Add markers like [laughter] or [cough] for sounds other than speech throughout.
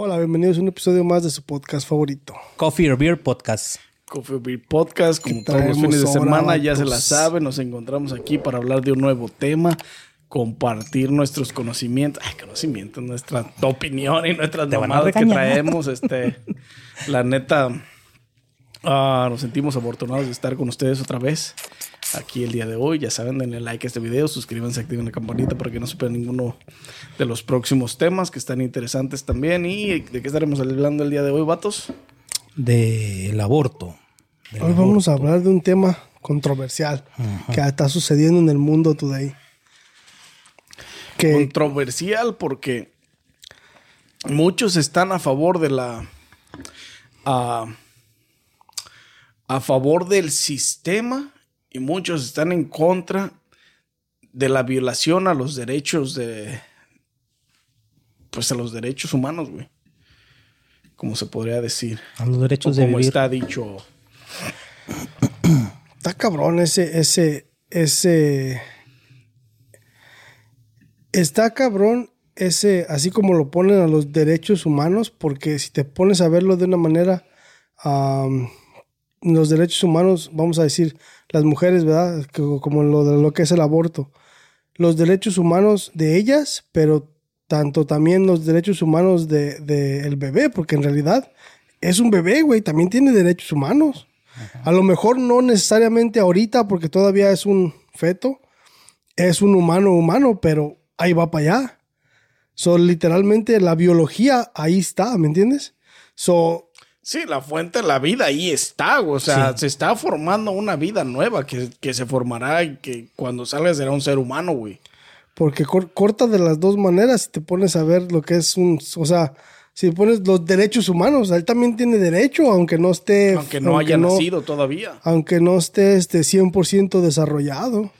Hola, bienvenidos a un episodio más de su podcast favorito. Coffee or Beer Podcast. Coffee or Beer Podcast, como ¿Qué todos los traemos fines de semana, ya se la saben, nos encontramos aquí para hablar de un nuevo tema, compartir nuestros conocimientos, ay, conocimientos, nuestra opinión y nuestras mamadas que traemos, este, la neta, ah, nos sentimos afortunados de estar con ustedes otra vez aquí el día de hoy. Ya saben, denle like a este video, suscríbanse, activen la campanita para que no se pierdan ninguno de los próximos temas que están interesantes también. ¿Y de qué estaremos hablando el día de hoy, vatos? Del aborto. Del Hoy vamos a hablar de un tema controversial que está sucediendo en el mundo today. Que controversial porque muchos están a favor de la a, a favor del sistema y muchos están en contra de la violación a los derechos de pues a los derechos humanos, güey. Como se podría decir. A los derechos O de como vivir. está dicho. está cabrón ese, ese, ese. Está cabrón ese, así como lo ponen a los derechos humanos, porque si te pones a verlo de una manera, los derechos humanos, vamos a decir, las mujeres, ¿verdad? Como lo de lo que es el aborto. Los derechos humanos de ellas, pero tanto también los derechos humanos de, de el bebé, porque en realidad es un bebé, güey, también tiene derechos humanos. A lo mejor no necesariamente ahorita, porque todavía es un feto, es un humano humano, pero ahí va para allá. So, literalmente la biología ahí está, ¿me entiendes? So, Sí, la fuente de la vida ahí está, güey. O sea, Sí. se está formando una vida nueva que, que se formará y que cuando salga será un ser humano, güey. porque cor- corta de las dos maneras si te pones a ver lo que es un, o sea, si pones los derechos humanos, él también tiene derecho, aunque no esté, Aunque no haya nacido todavía. aunque no esté este 100% desarrollado.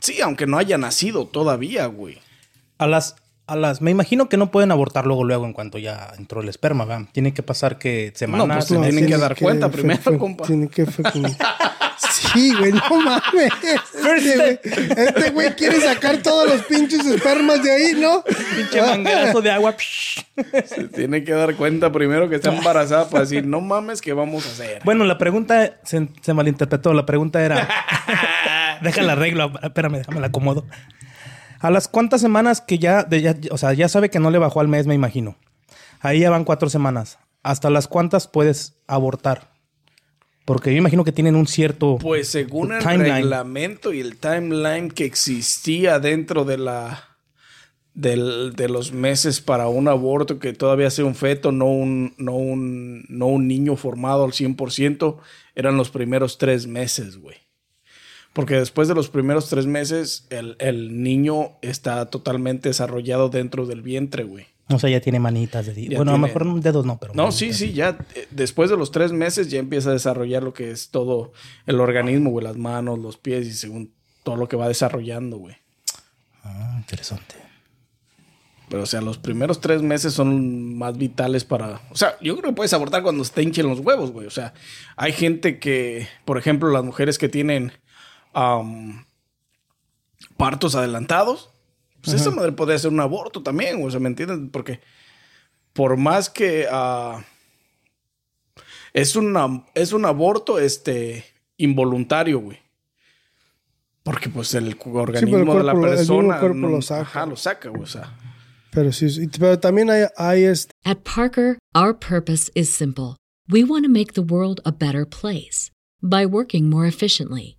Sí, aunque no haya nacido todavía, güey. A las, a las, me imagino que no pueden abortar luego, luego, en cuanto ya entró el esperma, ¿verdad? Tiene que pasar que semanas. pues, Se tienen que dar cuenta primero, compa. Tiene que [laughs] Sí, güey, no mames. Este güey, este güey quiere sacar todos los pinches espermas de ahí, ¿no? pinche manguerazo de agua. Se tiene que dar cuenta primero que está embarazada para decir, no mames, ¿qué vamos a hacer? Bueno, la pregunta se, se malinterpretó. La pregunta era. [laughs] déjala arreglo. Espérame, déjame la acomodo. ¿A las cuántas semanas que ya, de ya- O sea, ya sabe que no le bajó al mes, me imagino. Ahí ya van cuatro semanas. ¿Hasta las cuántas puedes abortar? Porque yo imagino que tienen un cierto. Pues según el Timeline. reglamento y el timeline que existía dentro de la del- de los meses para un aborto que todavía sea un feto, no un, no un, no un niño formado al 100%, eran los primeros tres meses, güey. Porque después de los primeros tres meses, el, el niño está totalmente desarrollado dentro del vientre, güey. O sea, ya tiene manitas de Ya Bueno, a lo tiene- mejor dedos no, pero. No, sí, sí, ya eh, después de los tres meses ya empieza a desarrollar lo que es todo el organismo, güey, las manos, los pies y según todo lo que va desarrollando, güey. Ah, interesante. Pero, o sea, los primeros tres meses son más vitales para... O sea, yo creo que puedes abortar cuando te hinchen los huevos, güey. O sea, hay gente que, por ejemplo, las mujeres que tienen am, partos adelantados, pues esa madre podría ser un aborto también. O sea, ¿me entiendes? Porque por más que... ah, es, una, es un aborto este, involuntario, güey. Porque pues el organismo de la cuerpo el mismo persona... cuerpo no- lo saca. Ajá, lo saca, güey. O sea... Pero sí, sí, pero también hay, hay este, At Parker, our purpose is simple. We want to make the world a better place by working more efficiently,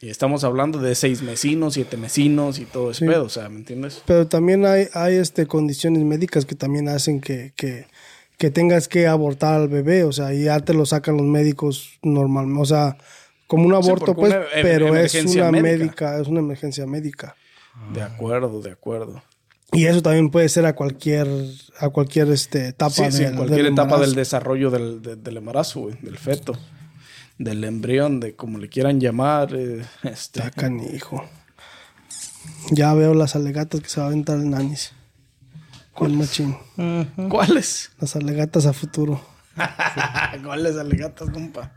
Y estamos hablando de seis mesinos, siete mesinos y todo ese Sí. pedo, o sea, ¿me entiendes? Pero también hay, hay este, condiciones médicas que también hacen que, que, que tengas que abortar al bebé. O sea, y ya te lo sacan los médicos normalmente. O sea, como un aborto, pues, una pero es una médica. médica, es una emergencia médica. De acuerdo, de acuerdo. Y eso también puede ser a cualquier, a cualquier este, etapa Sí, sí, del- cualquier del etapa del desarrollo del, de- del embarazo, güey, del feto. Del embrión, de como le quieran llamar. eh, este, Está canijo. Ya veo las alegatas que se va a aventar el nanis. Con machín. ¿Cuáles? Las alegatas a futuro. [laughs] ¿Cuáles alegatas, compa?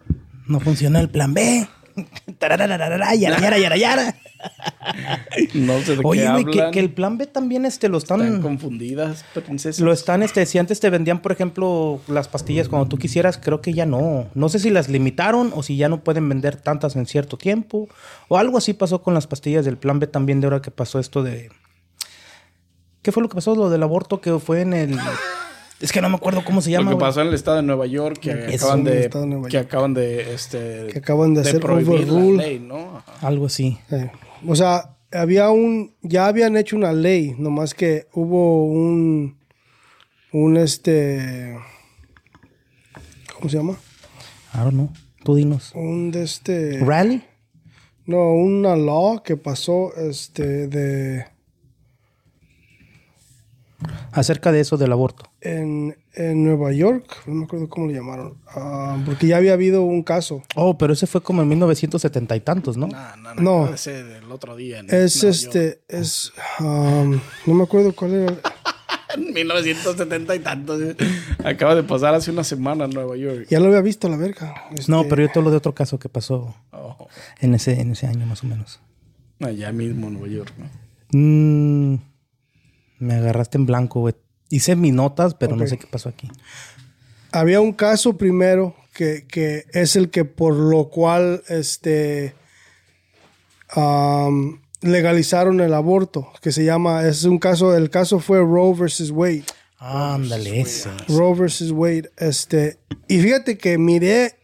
No funciona el plan B. [laughs] Tararararara, yara, yara, yara, yara. [laughs] No sé de Oye, qué güey, que, hablan. que el plan B también este, lo Están están... confundidas, princesas. Lo están, este, si antes te vendían, por ejemplo, las pastillas cuando tú quisieras, creo que ya no. No sé si las limitaron o si ya no pueden vender tantas en cierto tiempo. O algo así pasó con las pastillas del plan B también de ahora que pasó esto de... ¿Qué fue lo que pasó? Lo del aborto que fue en el... [laughs] Es que no me acuerdo cómo se Lo llama. que güey. pasó en el estado de Nueva York, que Eso, acaban de, que acaban de, este, Que acaban de hacer prohibir la ley, ¿no? Ajá. Algo así. Eh, o sea, había un. Ya habían hecho una ley, nomás que hubo un. Un este. ¿Cómo se llama? I don't know. Tú dinos. Un de este. ¿Rally? No, una law que pasó este de. Acerca de eso del aborto. En, en Nueva York, no me acuerdo cómo le llamaron. ah, porque ya había habido un caso. Oh, pero ese fue como en 1970 y tantos, ¿no? No, no, no. No. acaba de ser el otro día. en Es Nueva este. Es. um, no me acuerdo cuál era. York. [laughs] En 1970 y tantos. eh. Acaba de pasar hace una semana en Nueva York. Ya lo había visto la verga. Este, No, pero yo te hablo de otro caso que pasó Oh, en ese, en ese año más o menos. allá mismo en Nueva York, ¿no? Mm, me agarraste en blanco, güey. Hice mis notas, pero no sé qué pasó aquí. había un caso primero que, que es el que por lo cual este legalizaron el aborto que se llama es un caso el caso fue Roe versus Wade Ándale, ese. Roe versus Wade este y fíjate que miré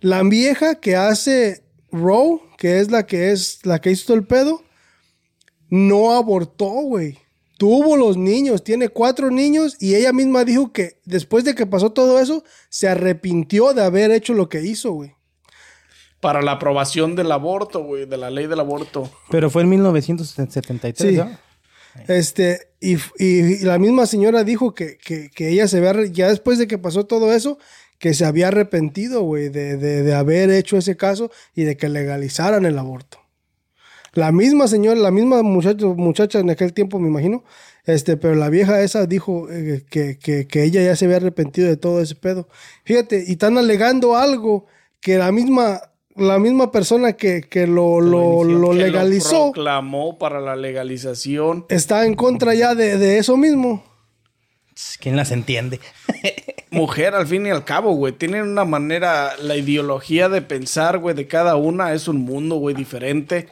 la vieja que hace Roe que es la que es la que hizo todo el pedo no abortó güey Tuvo los niños, tiene cuatro niños y ella misma dijo que después de que pasó todo eso, se arrepintió de haber hecho lo que hizo, güey. Para la aprobación del aborto, güey, de la ley del aborto. Pero fue en 1973, Sí. ¿no? Este, y, y- y la misma señora dijo que, que- que ella se había, ya después de que pasó todo eso, que se había arrepentido, güey, de, de- de haber hecho ese caso y de que legalizaran el aborto. La misma señora, la misma muchacho, muchacha en aquel tiempo, me imagino, este, pero la vieja esa dijo eh, que, que- que ella ya se había arrepentido de todo ese pedo. Fíjate, y están alegando algo que la misma, la misma persona que, que lo, lo, lo Que legalizó proclamó para la legalización. está en contra ya de, de eso mismo. ¿Quién las entiende? [laughs] Mujer, al fin y al cabo, güey. Tienen una manera, la ideología de pensar, güey, de cada una es un mundo, güey, diferente.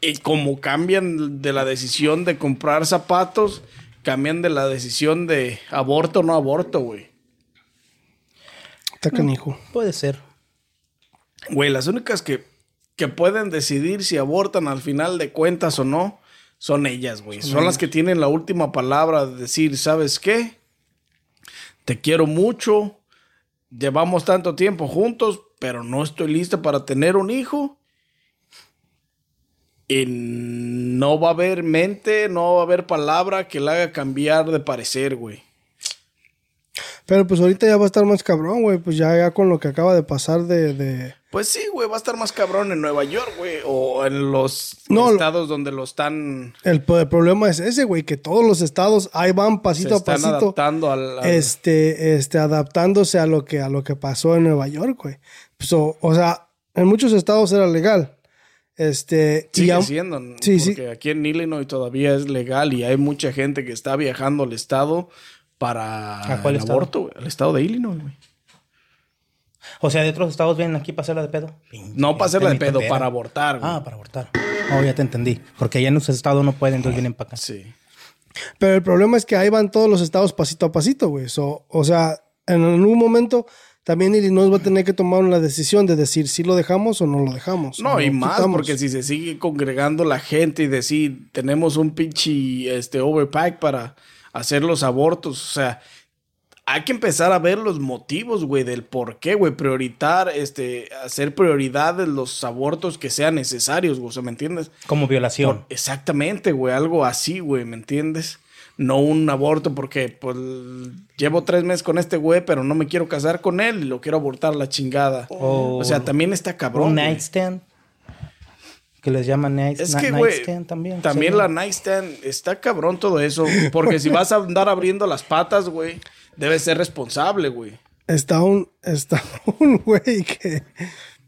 Y como cambian de la decisión de comprar zapatos, cambian de la decisión de aborto o no aborto, güey. Está canijo. Puede ser. Güey, las únicas que, que pueden decidir si abortan al final de cuentas o no son ellas, güey. Son las que tienen la última palabra de decir, ¿sabes qué? Te quiero mucho, llevamos tanto tiempo juntos, pero no estoy lista para tener un hijo. Y no va a haber mente, no va a haber palabra que le haga cambiar de parecer, güey. Pero pues ahorita ya va a estar más cabrón, güey. Pues ya, ya con lo que acaba de pasar de... de- Pues sí, güey, va a estar más cabrón en Nueva York, güey, o en los No, estados donde lo están El, problema es ese, güey, que todos los estados ahí van pasito se a pasito. adaptando al, al- Este, este, adaptándose a lo que, a lo que pasó en Nueva York, güey. Pues, o, o sea, en muchos estados era legal. Este, y sigue siendo, Sí, sí. porque aquí en Illinois todavía es legal y hay mucha gente que está viajando al estado para ¿A cuál el estado? aborto, güey, al estado de Illinois, güey. O sea, de otros estados vienen aquí para hacerla de pedo. No para hacerla de pedo, para abortar, güey. Ah, para abortar. Oh, ya te entendí. Porque allá en los estados no pueden, entonces vienen para acá. Sí. Pero el problema es que ahí van todos los estados pasito a pasito, güey. So, o sea, en algún momento también Illinois va a tener que tomar una decisión de decir si lo dejamos o no lo dejamos. No, y más quitamos. porque si se sigue congregando la gente y decir, tenemos un pinche este, overpack para hacer los abortos, o sea, hay que empezar a ver los motivos, güey, del por qué, güey, prioritar, este, hacer prioridades los abortos que sean necesarios, güey, o sea, ¿me entiendes? Como violación. Por- exactamente, güey, algo así, güey, ¿me entiendes? No un aborto porque pues llevo tres meses con este güey, pero no me quiero casar con él y lo quiero abortar a la chingada. O- o sea, también está cabrón. Un nightstand. Que les llaman night, Es que, güey, nightstand también. también Sí. la nightstand está cabrón todo eso. Porque si vas a andar abriendo las patas, güey, debes ser responsable, güey. Está un, está [laughs] un güey que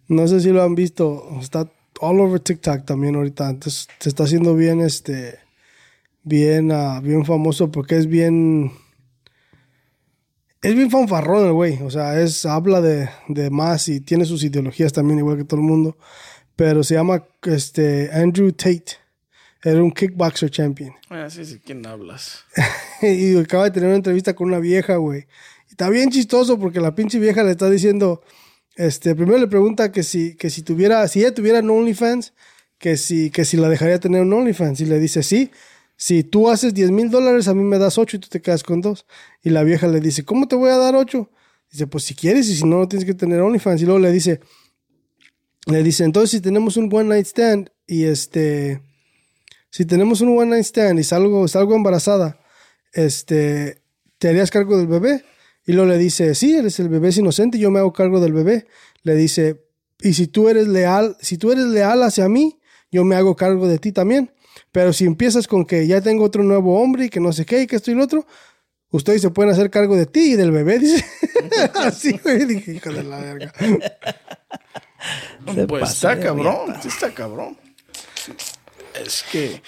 no sé si lo han visto, está all over TikTok también ahorita. Entonces se está haciendo bien, este, bien, ah, bien famoso porque es bien, es bien fanfarrón el güey. O sea, es, habla de, de más y tiene sus ideologías también igual que todo el mundo. Pero se llama, este, Andrew Tate. Era un kickboxer champion. Ah, sí, sí, ¿quién hablas? [laughs] y acaba de tener una entrevista con una vieja, güey. Y está bien chistoso porque la pinche vieja le está diciendo, este, primero le pregunta que si, que si tuviera, si ella tuviera un OnlyFans, que si, que si la dejaría tener un OnlyFans. Y le dice, sí, si tú haces 10 mil dólares, a mí me das 8 y tú te quedas con 2. Y la vieja le dice, ¿cómo te voy a dar 8? Dice, pues si quieres y si no, no tienes que tener OnlyFans. Y luego le dice, le dice, entonces si tenemos un one night stand y este, si tenemos un one night stand y salgo, salgo embarazada, este, ¿te harías cargo del bebé? Y luego le dice, sí, eres el bebé es inocente, yo me hago cargo del bebé. Le dice, y si tú eres leal, si tú eres leal hacia mí, yo me hago cargo de ti también. Pero si empiezas con que ya tengo otro nuevo hombre y que no sé qué y que esto y lo otro, ustedes se pueden hacer cargo de ti y del bebé, dice. [laughs] Así, güey, dije, hijo de la verga. Se Pues pasa está cabrón, está cabrón. Es que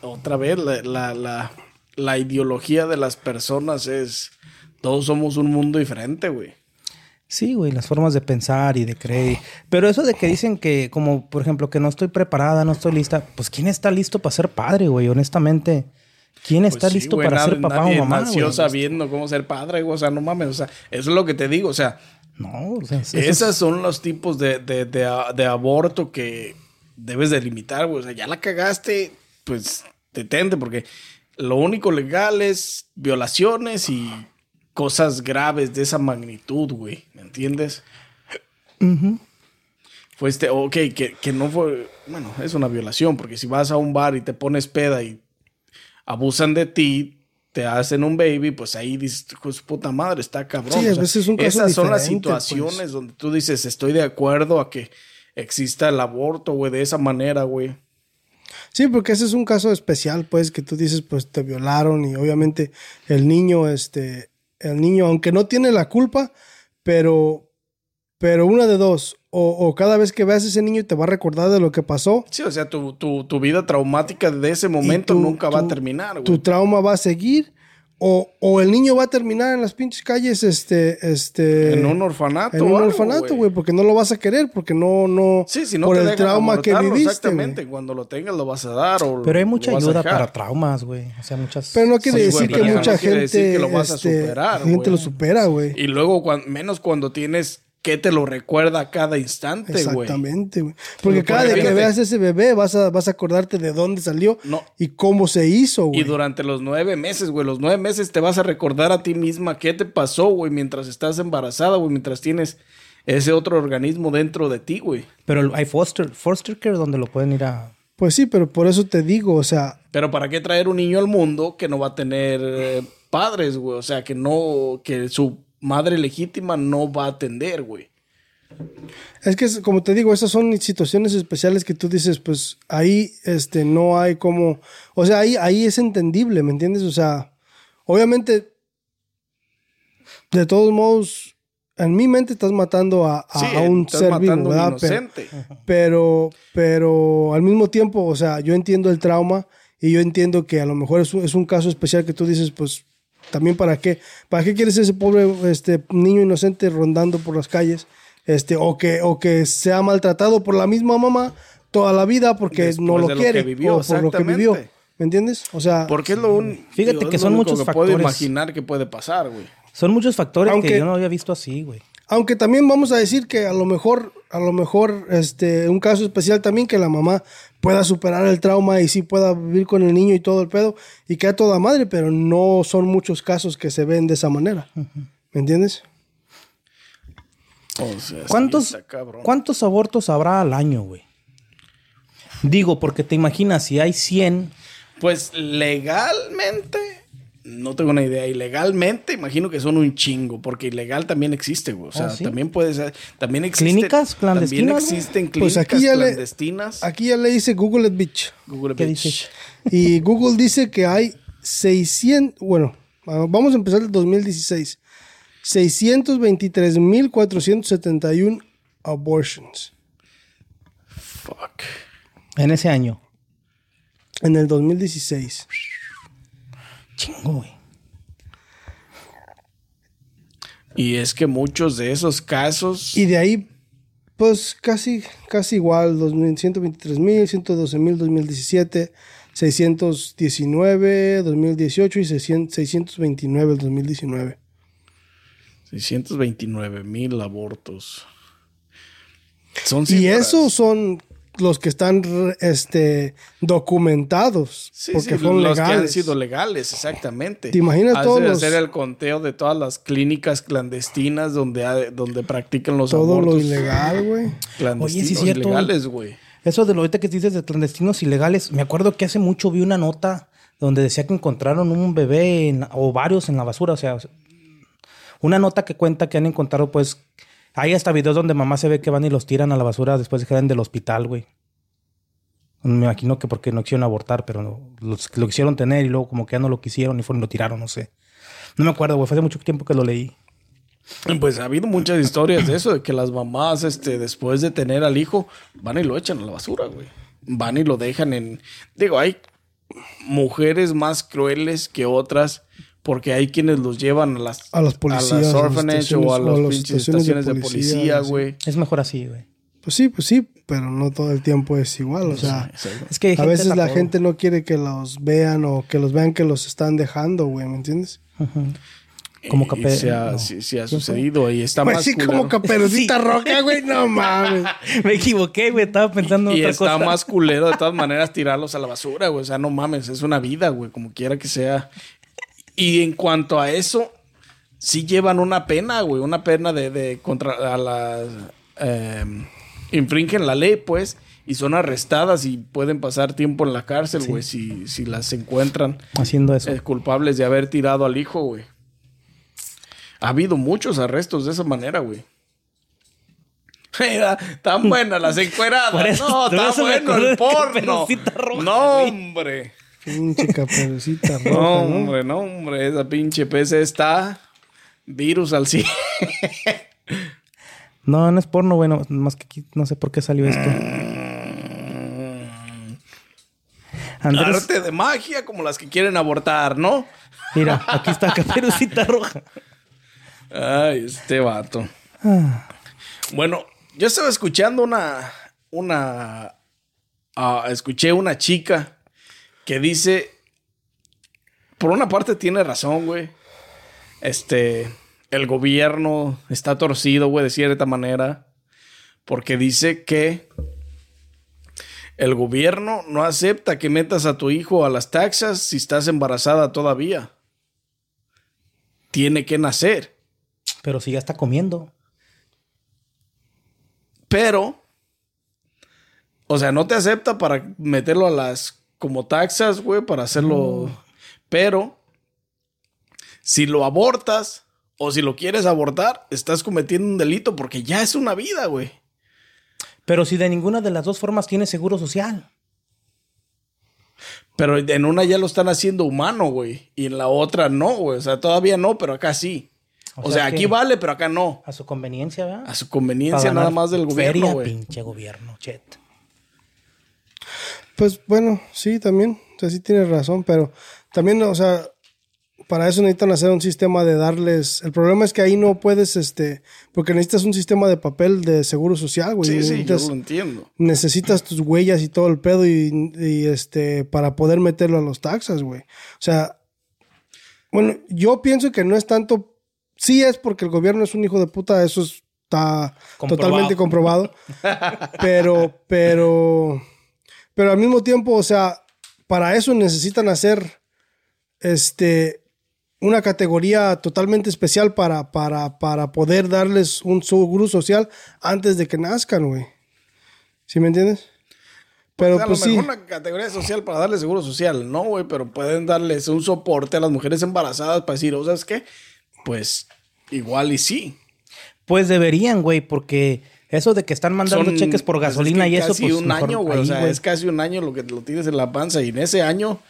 otra vez la, la, la, la ideología de las personas es todos somos un mundo diferente, güey. Sí, güey, las formas de pensar y de creer. Pero eso de que dicen que, como por ejemplo, que no estoy preparada, no estoy lista, pues ¿quién está listo para ser padre, güey? Honestamente, ¿quién está Pues sí, listo güey, para ser papá nadie o mamá? nació güey? sabiendo cómo ser padre, güey. O sea, no mames. O sea, eso es lo que te digo. O sea, No, o sea, eso es- esos son los tipos de, de, de, de aborto que debes de limitar, güey. O sea, ya la cagaste, pues detente, porque lo único legal es violaciones y cosas graves de esa magnitud, güey. ¿Me entiendes? Fue este, ok, que, que no fue, bueno, es una violación, porque si vas a un bar y te pones peda y abusan de ti, te hacen un baby, pues ahí dices, "Hijo de su puta madre, está cabrón. Sí, a veces es un caso Esas son las pues. situaciones donde tú dices, estoy de acuerdo a que exista el aborto, güey, de esa manera, güey. Sí, porque ese es un caso especial, pues, que tú dices, pues te violaron y obviamente el niño, este, el niño, aunque no tiene la culpa, pero, pero una de dos, o, o cada vez que veas a ese niño te va a recordar de lo que pasó, Sí, o sea, tu, tu, tu vida traumática de ese momento tu- nunca va a terminar, güey. tu trauma va a seguir, o, o el niño va a terminar en las pinches calles, este, este, En un orfanato. en un algo, orfanato, güey, porque no lo vas a querer, porque no, no, Sí, si no por te el trauma que viviste, Exactamente, güey. cuando lo tengas lo vas a dar. O Pero hay mucha ayuda para traumas, güey. O sea, muchas... Pero no quiere Sí, decir que mucha no quiere gente, decir que lo vas a este, superar, gente lo supera, güey. Y luego, menos cuando tienes que te lo recuerda a cada instante, güey. Exactamente, güey. Porque Pero, cada vez que veas ese bebé vas a, vas a acordarte de dónde salió No. y cómo se hizo, güey. Y durante los nueve meses, güey, los nueve meses te vas a recordar a ti misma qué te pasó, güey, mientras estás embarazada, güey, mientras tienes ese otro organismo dentro de ti, güey. Pero hay foster, foster care donde lo pueden ir a... Pues sí, pero por eso te digo, o sea, Pero ¿para qué traer un niño al mundo que no va a tener eh, padres, güey? O sea, que no, que su madre legítima no va a atender, güey. es que como te digo, esas son situaciones especiales que tú dices, pues ahí este no hay como, o sea, ahí ahí es entendible, ¿me entiendes? O sea, obviamente de todos modos en mi mente estás matando a, a- Sí, a un ser vivo, ¿verdad? Pero- pero, pero al mismo tiempo, o sea, yo entiendo el trauma y yo entiendo que a lo mejor es un, es un caso especial que tú dices, pues, también para qué, para qué quieres ese pobre este, niño inocente rondando por las calles, este, o que, o que sea maltratado por la misma mamá toda la vida porque Después no lo quiere que vivió, o por lo que vivió, ¿me entiendes? O sea, Porque es lo único. Fíjate que es lo son muchos que puedo imaginar que puede pasar, güey. Son muchos factores Aunque- que yo no había visto así, güey. Aunque también vamos a decir que a lo mejor, a lo mejor, este, un caso especial también que la mamá pueda superar el trauma y sí pueda vivir con el niño y todo el pedo y que a toda madre, pero no son muchos casos que se ven de esa manera. ¿Me entiendes? O sea, sí, ¿Cuántos, está. ¿Cuántos abortos habrá al año, güey? Digo, porque te imaginas, si hay 100, Pues legalmente, no tengo una idea. Ilegalmente, imagino que son un chingo, porque ilegal también existe, güey. O sea, ¿Ah, sí? también puede ser. También existe, ¿Clínicas clandestinas, También existen Pues clínicas aquí ya le- clandestinas. Aquí ya le dice Google it, bitch. Google ¿Qué Bitch. dice? Y [laughs] Google dice que hay 600, bueno, ah, vamos a empezar el 2016. 623.471 abortions Fuck. En ese año. en el 2016. Chingo, güey. Y es que muchos de esos casos. Y de ahí, pues casi, casi igual, 123.000, 112.000, 2017, 619, 2018 y 600 629 el 2019. 629 mil abortos. Son Y esos son los que están este, documentados, Sí, porque sí, fueron los que han legales. sido legales, exactamente. ¿Te imaginas Has todos los- hacer el conteo de todas las clínicas clandestinas donde, donde practican los Todo lo abortos ilegal, güey. clandestinos Oye, sí ilegales, güey. Eso de lo ahorita que dices de clandestinos ilegales, me acuerdo que hace mucho vi una nota donde decía que encontraron un bebé en- o varios en la basura, o sea, una nota que cuenta que han encontrado, pues, hay hasta videos donde mamá se ve que van y los tiran a la basura después de que salen del hospital, güey. Me imagino que porque no quisieron abortar, pero lo quisieron tener y luego como que ya no lo quisieron y fueron y lo tiraron, no sé. No me acuerdo, güey, fue hace mucho tiempo que lo leí. Pues ha habido muchas historias de eso, de que las mamás, este, después de tener al hijo, van y lo echan a la basura, güey. Van y lo dejan en. Digo, hay mujeres más crueles que otras, porque hay quienes los llevan a las, A las policías, a las orphanage o a o las pinches estaciones de estaciones de policía, sí. güey. Es mejor así, güey. Pues sí, pues sí, pero no todo el tiempo es igual. O sea, Es que a veces la todo. gente no quiere que los vean o que los vean que los están dejando, güey, ¿me entiendes? Como Y capé- se ha, no. sí, sí ha sucedido y está Pues más sí, culero. como caperucita roja, güey, no mames. [laughs] Me equivoqué, güey. Estaba pensando en Y otra está cosa. más culero de todas [laughs] maneras tirarlos a la basura, güey. O sea, no mames, es una vida, güey, como quiera que sea. Y en cuanto a eso, sí llevan una pena, güey, una pena de, de contra a las eh, infringen la ley, pues, y son arrestadas y pueden pasar tiempo en la cárcel, güey, si, si las encuentran Haciendo eso. eh, culpables de haber tirado al hijo, güey. Ha habido muchos arrestos de esa manera, güey. [laughs] Mira, tan buenas las [laughs] encueradas. eso- No, tan bueno el porno. Roja, No, hombre. Pinche caperucita [laughs] roja, No, hombre, no, hombre. Esa pinche PC está virus al 100. [laughs] No, no es porno, bueno, más que aquí no sé por qué salió esto. Andrés, Arte de magia como las que quieren abortar, ¿no? mira, [laughs] aquí está Caperucita Roja. Ay, este vato. Bueno, yo estaba escuchando una. Una. ah, escuché una chica que dice. Por una parte tiene razón, güey. Este. El gobierno está torcido, güey, de cierta manera. Porque dice que. El gobierno no acepta que metas a tu hijo a las taxas si estás embarazada todavía. Tiene que nacer. Pero si ya está comiendo. Pero, o sea, no te acepta para meterlo a las como taxas, güey, para hacerlo. Pero, si lo abortas o si lo quieres abortar, estás cometiendo un delito porque ya es una vida, güey. Pero si de ninguna de las dos formas tiene seguro social. Pero en una ya lo están haciendo humano, güey. Y en la otra no, güey. O sea, todavía no, pero acá sí. O O, sea aquí vale, pero acá no. A su conveniencia, ¿verdad? A su conveniencia nada más del gobierno, güey. pinche gobierno, chet. Pues bueno, sí, también. O sea, sí tienes razón, pero también, o sea, para eso necesitan hacer un sistema de darles. El problema es que ahí no puedes, este, porque necesitas un sistema de papel de seguro social, güey. Sí, sí, yo lo entiendo. necesitas tus huellas y todo el pedo y, y, este, para poder meterlo a los taxas, güey. O sea, bueno, yo pienso que no es tanto. Sí es porque el gobierno es un hijo de puta, eso está Comprobado. totalmente comprobado. pero, pero, pero al mismo tiempo, o sea, para eso necesitan hacer, este, una categoría totalmente especial para, para, para poder darles un seguro social antes de que nazcan, güey. ¿Sí me entiendes? Pero O sea, a pues lo sí. mejor una categoría social para darle seguro social, no, güey, pero pueden darles un soporte a las mujeres embarazadas para decir, ¿o sabes qué? Pues igual y sí. Pues deberían, güey, porque eso de que están mandando Son- cheques por pues, es gasolina que y eso, casi pues un año, güey. O sea, es casi un año lo que lo tienes en la panza. Y en ese año,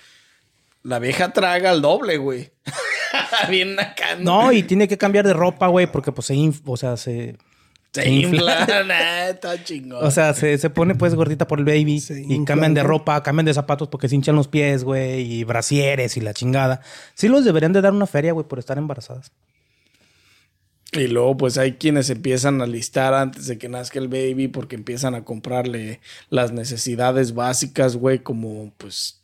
la vieja traga al doble, güey. [laughs] Bien acá. No, y tiene que cambiar de ropa, güey, porque pues se inf- o sea, se... Se se infla. infla. Nah, [laughs] [laughs] está chingón. O sea, se, se pone pues gordita por el baby Se y infla, cambian de ropa, cambian de zapatos porque se hinchan los pies, güey, y brasieres y la chingada. Sí los deberían de dar una feria, güey, por estar embarazadas. Y luego, pues hay quienes empiezan a listar antes de que nazca el baby porque empiezan a comprarle las necesidades básicas, güey, como pues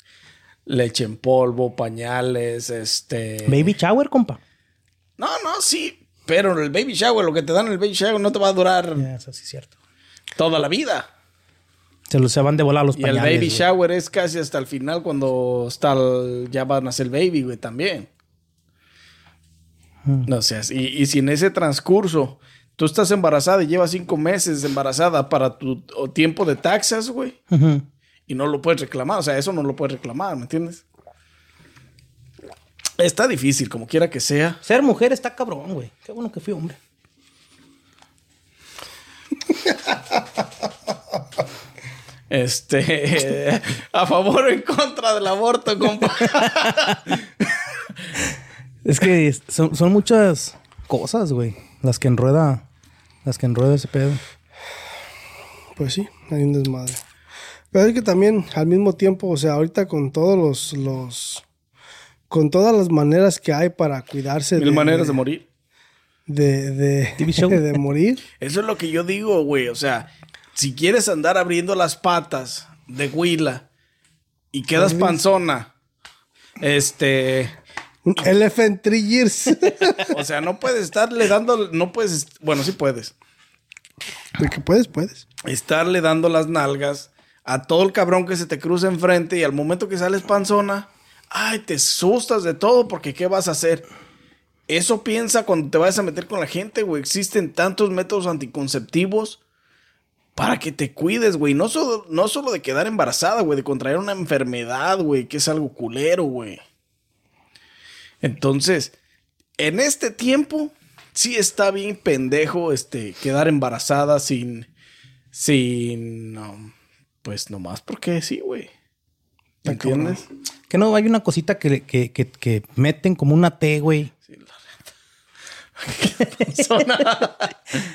leche en polvo, pañales, este. Baby shower, compa. No, no, sí. Pero el baby shower, lo que te dan en el baby shower no te va a durar Ya, Eso sí es cierto. toda la vida. Se, los, se van de volar los Y el pañales. baby güey. shower es casi hasta el final cuando está el- ya va a nacer el baby, güey, también. Hmm. No seas, y, y si en ese transcurso tú estás embarazada y llevas cinco meses embarazada para tu tiempo de taxas, güey, y no lo puedes reclamar, o sea, eso no lo puedes reclamar, ¿me entiendes? Está difícil, como quiera que sea. Ser mujer está cabrón, güey. Qué bueno que fui hombre. Este, [laughs] a favor o en contra del aborto, compa. [laughs] Es que son, son muchas cosas, güey. Las que enrueda. Las que enrueda ese pedo. Pues sí, hay un desmadre. Pero es que también al mismo tiempo, o sea, ahorita con todos los, los con todas las maneras que hay para cuidarse Mil maneras de morir. de, de, TV show. [laughs] de morir. Eso es lo que yo digo, güey. O sea, si quieres andar abriendo las patas de huila y quedas panzona, este, Un [laughs] elephant three years. [laughs] o sea, no puedes estarle dando, no puedes, bueno, sí puedes, De que puedes, puedes. estarle dando las nalgas a todo el cabrón que se te cruza enfrente y al momento que sales panzona, ay, te asustas de todo porque ¿qué vas a hacer? Eso piensa cuando te vayas a meter con la gente, güey. Existen tantos métodos anticonceptivos para que te cuides, güey. No solo, no solo de quedar embarazada, güey, de contraer una enfermedad, güey, que es algo culero, güey. Entonces, en este tiempo, sí está bien pendejo este, quedar embarazada sin. Sin. um, pues nomás porque sí, güey. ¿Me Está cabrón. entiendes? Que no, hay una cosita que, que, que, que meten como una T, güey. [laughs]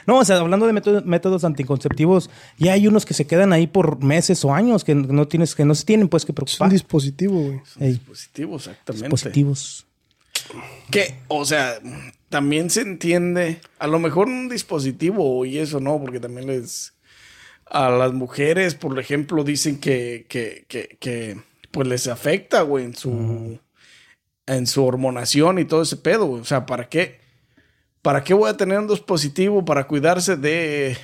No, o sea, hablando de métodos, métodos anticonceptivos, ya hay unos que se quedan ahí por meses o años que no tienes, que no se tienen pues que Es un preocupar. dispositivo, güey. Ey, Dispositivos, exactamente. dispositivos. Que, o sea, también se entiende, a lo mejor un dispositivo y eso no, porque también les... A las mujeres, por ejemplo, dicen que, que, que, que pues les afecta, güey, en su, en su hormonación y todo ese pedo, güey. O sea, ¿para qué? ¿Para qué voy a tener un dispositivo para cuidarse de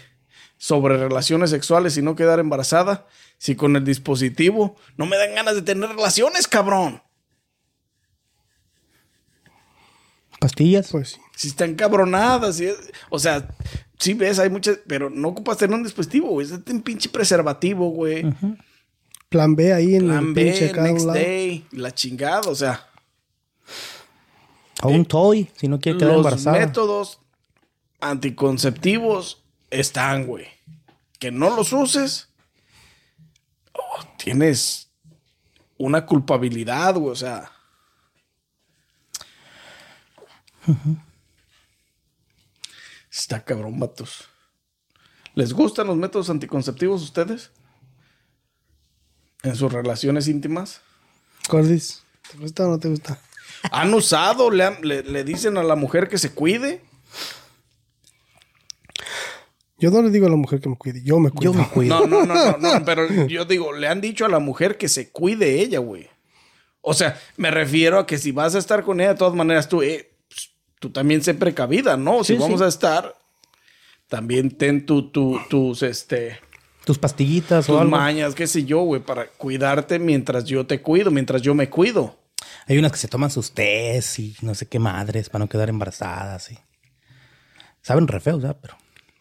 sobre relaciones sexuales y no quedar embarazada? Si con el dispositivo no me dan ganas de tener relaciones, cabrón. Pastillas. Pues sí. Si están cabronadas. es- o sea, sí ves, hay muchas, pero no ocupas tener un dispositivo, güey. Un pinche preservativo, güey. Plan B ahí en Plan el B, pinche next day, la chingada, o sea. O un toy, si no quiere quedar Los embarazada. métodos anticonceptivos están, güey. Que no los uses, oh, tienes una culpabilidad, güey, o sea. Está cabrón, vatos. ¿Les gustan los métodos anticonceptivos a ustedes? ¿En sus relaciones íntimas? Cordis, ¿te gusta o no te gusta? ¿Han usado? ¿Le, han- le- le dicen a la mujer que se cuide? Yo no le digo a la mujer que me cuide, yo me cuido. Yo me cuido. No, no, no, no, no, pero yo digo, le han dicho a la mujer que se cuide ella, güey. O sea, me refiero a que si vas a estar con ella, de todas maneras, tú, eh, tú también sé precavida, ¿no? Si vamos sí. a estar, también ten tu, tu- tus, este, Tus pastillitas o tus algo. mañas, qué sé yo, güey, para cuidarte mientras yo te cuido, mientras yo me cuido. Hay unas que se toman sus tés y no sé qué madres para no quedar embarazadas. Y... Saben re feo, ¿sabes? Pero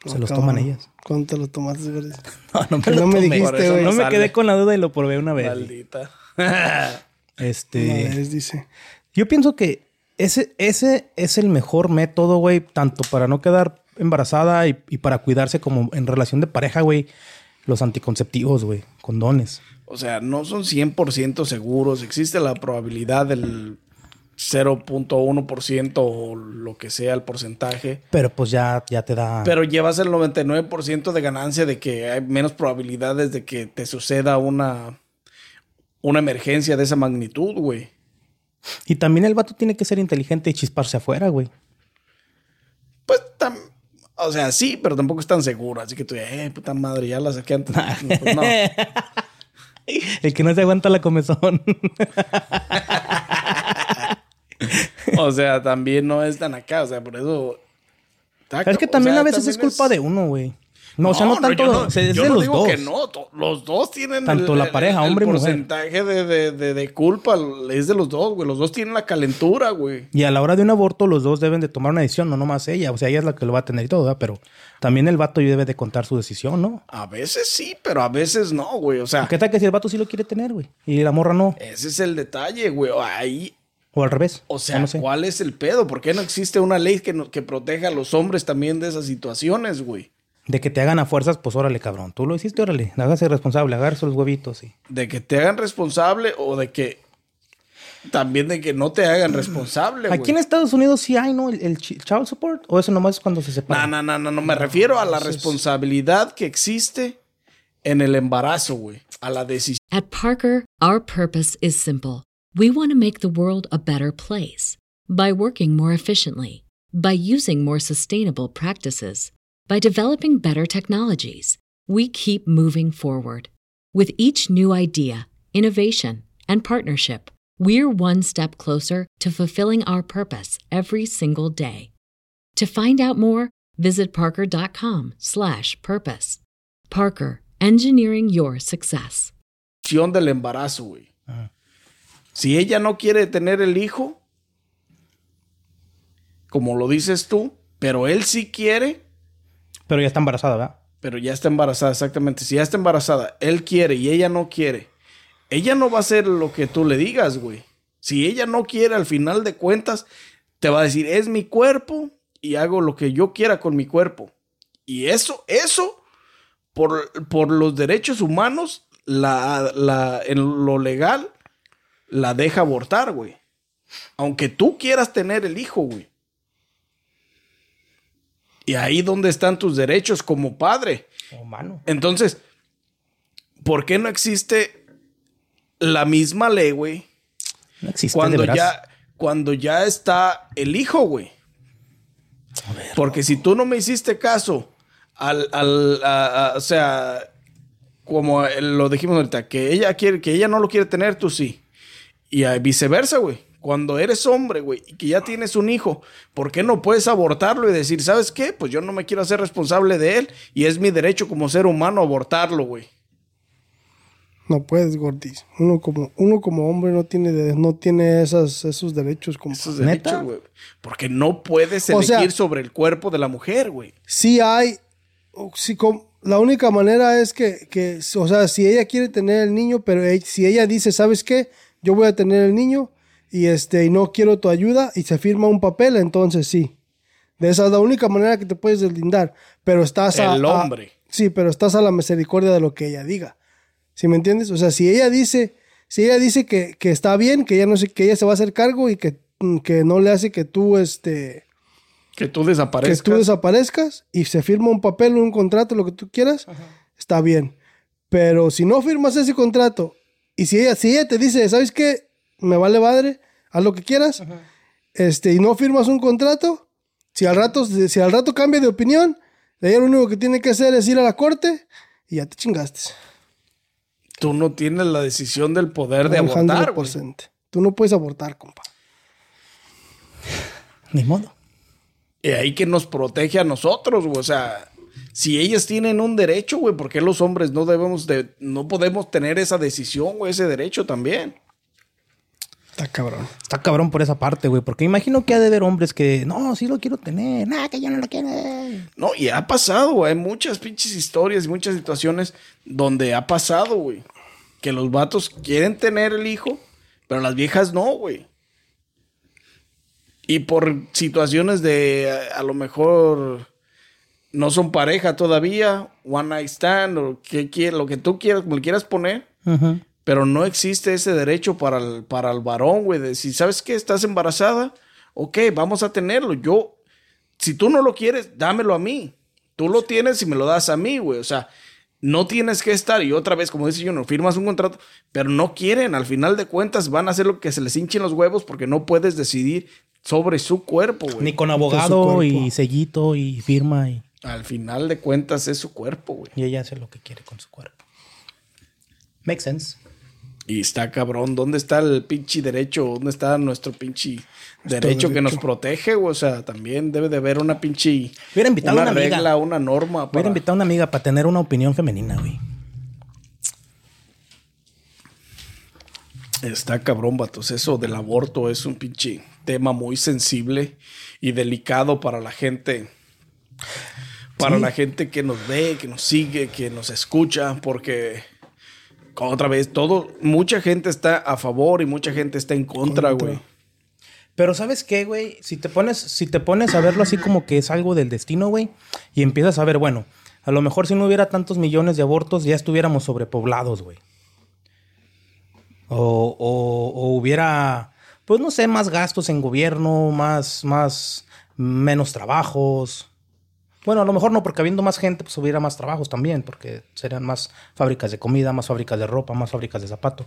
Se los cabrón. toman ellas. ¿Cuándo te lo tomaste? [laughs] No, no me lo no me dijiste, güey. No me quedé con la duda y lo probé una vez. Maldita. [laughs] Este. Una vez, dice. Yo pienso que ese, ese es el mejor método, güey, tanto para no quedar embarazada y, y para cuidarse como en relación de pareja, güey. Los anticonceptivos, güey, condones. O sea, no son 100% seguros. Existe la probabilidad del 0.1% o lo que sea el porcentaje. Pero pues ya, ya te da. Pero llevas el 99% de ganancia de que hay menos probabilidades de que te suceda una, una emergencia de esa magnitud, güey. Y también el vato tiene que ser inteligente y chisparse afuera, güey. Pues, tam- o sea, sí, pero tampoco es tan seguro. Así que tú, eh, puta madre, ya la saqué antes. Pues no. [laughs] El que no se aguanta la comezón. O sea, también no es tan acá. O sea, por eso. es que también a veces es culpa de uno, güey. No, o sea, no tanto. yo yo no los digo dos. que no, los dos tienen Tanto la pareja, hombre y mujer. porcentaje de, de, de, de culpa es de los dos, güey. Los dos tienen la calentura, güey. Y a la hora de un aborto, los dos deben de tomar una decisión, no nomás ella. O sea, ella es la que lo va a tener y todo, ¿verdad? Pero también el vato debe de contar su decisión, ¿no? A veces sí, pero a veces no, güey. O sea, ¿Qué tal que si el vato sí lo quiere tener, güey? Y la morra no. ese es el detalle, güey. Ahí, O al revés. o sea, no sé. ¿cuál es el pedo? ¿Por qué no existe una ley que, no- que proteja a los hombres también de esas situaciones, güey? De que te hagan a fuerzas, pues órale, cabrón. Tú lo hiciste, órale. Hágase responsable, agárrese los huevitos y. De que te hagan responsable o de que. También de que no te hagan responsable. Aquí en Estados Unidos sí hay, ¿no? El, el chi- child support. O eso nomás es cuando se No, separan. no, no, no, no. Me refiero a la responsabilidad que existe en el embarazo, güey. A la decisión. At Parker, our purpose is simple. We want to make the world a better place by working more efficiently, by using more sustainable practices, by developing better technologies. We keep moving forward. With each new idea, innovation, and partnership, we're one step closer to fulfilling our purpose every single day. To find out more, visit parker.com/purpose. Parker, engineering your success. del embarazo, güey. Si ella no quiere tener el hijo, como lo dices tú, pero él sí quiere, Pero ya está embarazada, ¿verdad? pero ya está embarazada, exactamente. Si ya está embarazada, él quiere y ella no quiere, ella no va a hacer lo que tú le digas, güey. Si ella no quiere, al final de cuentas, te va a decir, es mi cuerpo y hago lo que yo quiera con mi cuerpo. Y eso, eso, por, por los derechos humanos, la, la, en lo legal, la deja abortar, güey. Aunque tú quieras tener el hijo, güey. Y ahí donde están tus derechos como padre. Oh, mano. Entonces, ¿por qué no existe la misma ley, güey? No existe, Cuando ya, cuando ya está el hijo, güey. Porque si tú no me hiciste caso al, al a- a- o sea, como lo dijimos ahorita, que ella quiere, que ella no lo quiere tener, tú sí. Y viceversa, güey. Cuando eres hombre, güey, y que ya tienes un hijo, ¿por qué no puedes abortarlo y decir, ¿sabes qué? Pues yo no me quiero hacer responsable de él y es mi derecho como ser humano abortarlo, güey. No puedes, Gordis. Uno como, uno como hombre no tiene, de- no tiene esas, esos derechos. compa. Esos derechos, güey. Porque no puedes O elegir sea- sobre el cuerpo de la mujer, güey. Sí hay, sí, com- la única manera es que, que, o sea, si ella quiere tener el niño, pero si ella dice, ¿sabes qué? Yo voy a tener el niño y este, y no quiero tu ayuda y se firma un papel, entonces sí. De esa es la única manera que te puedes deslindar. Pero estás a... El a- hombre. sí, pero estás a la misericordia de lo que ella diga. ¿Sí me entiendes? O sea, si ella dice, si ella dice que, que está bien, que ella no se, que ella se va a hacer cargo y que, mm, que no le hace que tú, este, Que tú que desaparezcas. tú desaparezcas y se firma un papel, un contrato, lo que tú quieras, está bien. Pero si no firmas ese contrato y si ella, si ella te dice, ¿sabes qué? Me vale madre, haz lo que quieras, este, y no firmas un contrato, si al rato, si al rato cambia de opinión, ella lo único que tiene que hacer es ir a la corte y ya te chingaste. Tú no tienes la decisión del poder de abortar, güey. 100%. Tú no puedes abortar, compa. Ni modo. Y ahí que nos protege a nosotros, güey. O sea, si ellas tienen un derecho, güey, ¿por qué los hombres no debemos de, no podemos tener esa decisión, güey, ese derecho también? Está cabrón. Está cabrón por esa parte, güey. Porque imagino que ha de haber hombres que, no, sí lo quiero tener. Nada, que yo no lo quiero. No, y ha pasado, güey. Hay muchas pinches historias y muchas situaciones donde ha pasado, güey. Que los vatos quieren tener el hijo, pero las viejas no, güey. Y por situaciones de a, a lo mejor no son pareja todavía, one night stand, o que quiere, lo que tú quieras, como le quieras poner. Ujú. Pero no existe ese derecho para el, para el varón, güey. De si sabes que estás embarazada, ok, vamos a tenerlo. Yo, si tú no lo quieres, dámelo a mí. Tú lo tienes y me lo das a mí, güey. O sea, no tienes que estar. Y otra vez, como dice yo, no firmas un contrato, pero no quieren. Al final de cuentas, van a hacer lo que se les hinchen los huevos porque no puedes decidir sobre su cuerpo, güey. Ni con abogado y sellito y firma y, Al final de cuentas, es su cuerpo, güey. y ella hace lo que quiere con su cuerpo. Makes sense. Y está cabrón, ¿dónde está el pinche derecho? ¿Dónde está nuestro pinche derecho, que nos protege? O sea, también debe de haber una pinche... Hubiera invitado una una amiga. regla, una norma. Voy a Para... invitar a una amiga para tener una opinión femenina, güey. Está cabrón, vatos. Eso del aborto es un pinche tema muy sensible y delicado para la gente. Para Sí. la gente que nos ve, que nos sigue, que nos escucha, porque otra vez, todo, mucha gente está a favor y mucha gente está en contra, güey. Pero ¿sabes qué, güey? Si te pones, si te pones a verlo así como que es algo del destino, güey, y empiezas a ver, bueno, a lo mejor si no hubiera tantos millones de abortos, ya estuviéramos sobrepoblados, güey. O, o- o hubiera, pues no sé, más gastos en gobierno, más, más, menos trabajos. Bueno, a lo mejor no, porque habiendo más gente, pues hubiera más trabajos también, porque serían más fábricas de comida, más fábricas de ropa, más fábricas de zapato.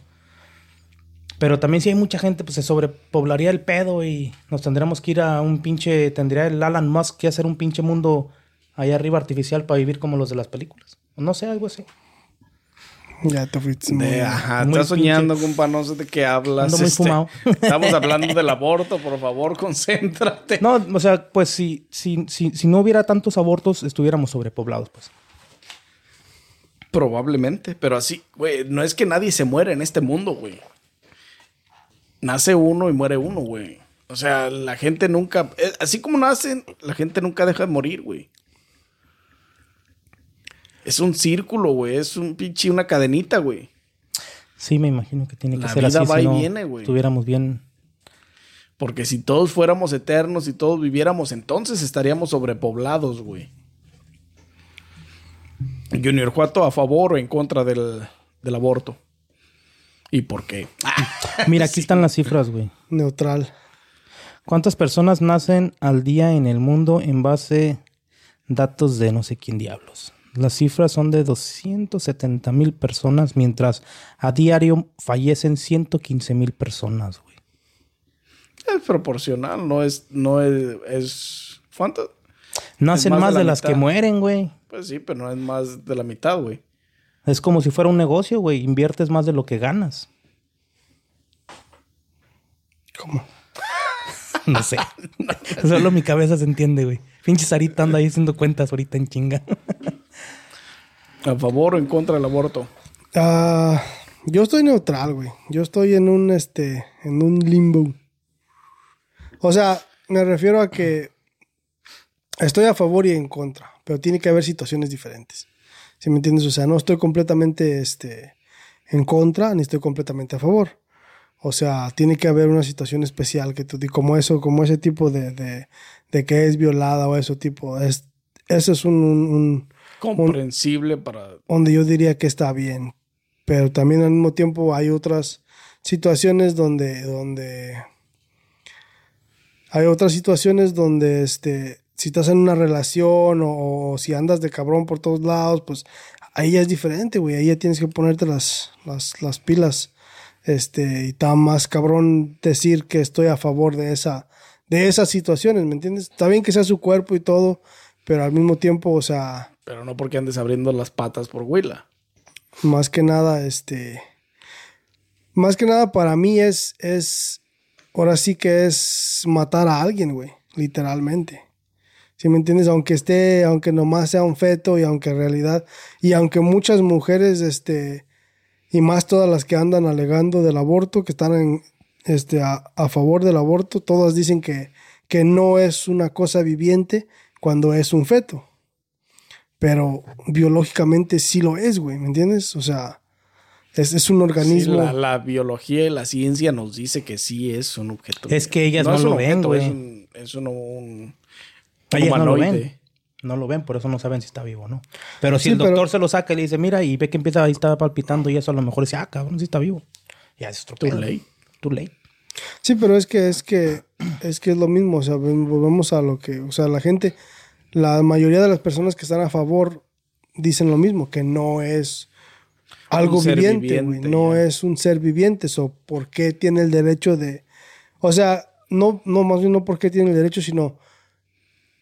Pero también si hay mucha gente, pues se sobrepoblaría el pedo y nos tendríamos que ir a un pinche, tendría el Alan Musk que hacer un pinche mundo allá arriba artificial para vivir como los de las películas. No sé, algo así. Ya te fuiste muy... De- ajá, muy estás soñando, compa, no sé de qué hablas. Ando muy este, fumado. [laughs] estamos hablando del aborto, por favor, concéntrate. No, o sea, pues si, si, si, si no hubiera tantos abortos, estuviéramos sobrepoblados, pues. Probablemente, pero así, güey, no es que nadie se muere en este mundo, güey. Nace uno y muere uno, güey. O sea, la gente nunca, eh, así como nacen, la gente nunca deja de morir, güey. Es un círculo, güey, es un pinche, una cadenita, güey. Sí, me imagino que tiene que La ser vida así. va si y no, viene, güey. Estuviéramos bien. Porque si todos fuéramos eternos y todos viviéramos, entonces estaríamos sobrepoblados, güey. Junior Juato a favor o en contra del, del aborto. ¿Y por qué? [laughs] Mira, aquí están las cifras, güey. Neutral. ¿Cuántas personas nacen al día en el mundo en base datos de no sé quién diablos? Las cifras son de 270 mil personas, mientras a diario fallecen 115 mil personas, güey. Es proporcional, no es, no es, es ¿cuánto? Nacen más más, de de, la las mitad. que mueren, güey. Pues sí, pero no es más de la mitad, güey. Es como si fuera un negocio, güey. Inviertes más de lo que ganas. ¿Cómo? [laughs] No sé. [laughs] Solo mi cabeza se entiende, güey. Pinche Sarita anda ahí haciendo cuentas ahorita en chinga. ¿A favor o en contra del aborto? Ah, yo estoy neutral, güey. Yo estoy en un, este, en un limbo. O sea, me refiero a que estoy a favor y en contra, pero tiene que haber situaciones diferentes. ¿Sí me entiendes? O sea, no estoy completamente, este, en contra ni estoy completamente a favor. O sea, tiene que haber una situación especial que tú, como eso, como ese tipo de, de, de que es violada o ese tipo. Es, eso es un- un- un Comprensible para... donde yo diría que está bien. Pero también al mismo tiempo hay otras situaciones donde, donde hay otras situaciones donde este, si estás en una relación o, o si andas de cabrón por todos lados, pues ahí ya es diferente, güey. Ahí ya tienes que ponerte las, las, las pilas. Este, y está más cabrón decir que estoy a favor de esa, de esas situaciones, ¿me entiendes? Está bien que sea su cuerpo y todo, pero al mismo tiempo, o sea, Pero no porque andes abriendo las patas por Huila. más que nada, este, más que nada para mí es, es, ahora sí que es matar a alguien, güey, literalmente. ¿Sí me entiendes? Aunque esté, aunque nomás sea un feto y aunque en realidad, y aunque muchas mujeres, este, y más todas las que andan alegando del aborto, que están en, este, a, a favor del aborto, todas dicen que, que no es una cosa viviente cuando es un feto. Pero biológicamente sí lo es, güey, ¿me entiendes? O sea, es, es un Sí, organismo. la, la biología y la ciencia nos dice que sí es un objeto. Es que ellas no es lo un ven, güey. Es un, es un, un Ellas no lo humanoide. ven. No lo ven, por eso no saben si está vivo o no. Pero si Sí, el doctor pero- se lo saca y le dice, mira, y ve que empieza ahí está palpitando y eso a lo mejor dice, ah, cabrón, sí está vivo. Ya es otro Too late. Too late. Sí, pero es que es que es que es lo mismo, o sea, volvemos a lo que, o sea, la gente, la mayoría de las personas que están a favor dicen lo mismo, que no es algo viviente, no es un ser viviente, o por qué tiene el derecho de, o sea, no, no más bien no por qué tiene el derecho, sino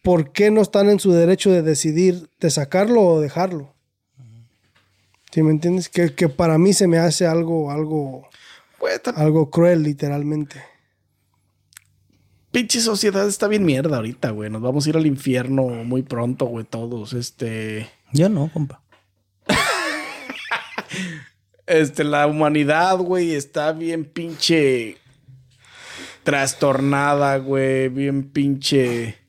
por qué no están en su derecho de decidir de sacarlo o dejarlo. ¿Sí me entiendes? Que, que para mí se me hace algo, algo, algo cruel, literalmente. pinche sociedad está bien mierda ahorita, güey. Nos vamos a ir al infierno muy pronto, güey, todos. Este. Yo no, compa. Este, la humanidad, güey, está bien pinche trastornada, güey, bien pinche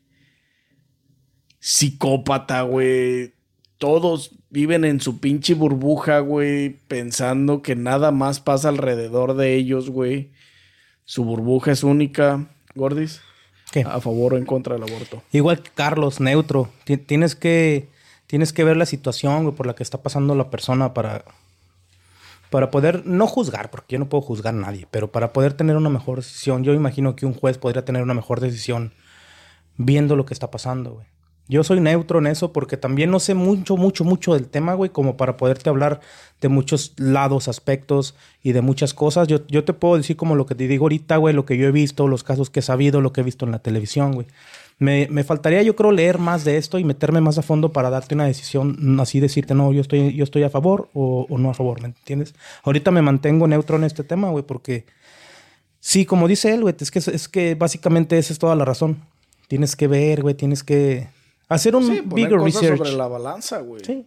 psicópata, güey. Todos viven en su pinche burbuja, güey, pensando que nada más pasa alrededor de ellos, güey. Su burbuja es única. Gordis, ¿Qué? a favor o en contra del aborto. Igual que Carlos, neutro. Ti- Tienes que, tienes que ver la situación, güey, por la que está pasando la persona para, para poder, no juzgar, porque yo no puedo juzgar a nadie, pero para poder tener una mejor decisión. Yo imagino que un juez podría tener una mejor decisión viendo lo que está pasando, güey. Yo soy neutro en eso porque también no sé mucho, mucho, mucho del tema, güey, como para poderte hablar de muchos lados, aspectos y de muchas cosas. Yo, yo te puedo decir como lo que te digo ahorita, güey, lo que yo he visto, los casos que he sabido, lo que he visto en la televisión, güey. Me, me faltaría, yo creo, leer más de esto y meterme más a fondo para darte una decisión, así decirte, no, yo estoy, yo estoy a favor o, o no a favor, ¿me entiendes? Ahorita me mantengo neutro en este tema, güey, porque sí, como dice él, güey, es que, es que básicamente esa es toda la razón. Tienes que ver, güey, tienes que hacer un Sí, poner bigger cosas research. sobre la balanza, güey. Sí.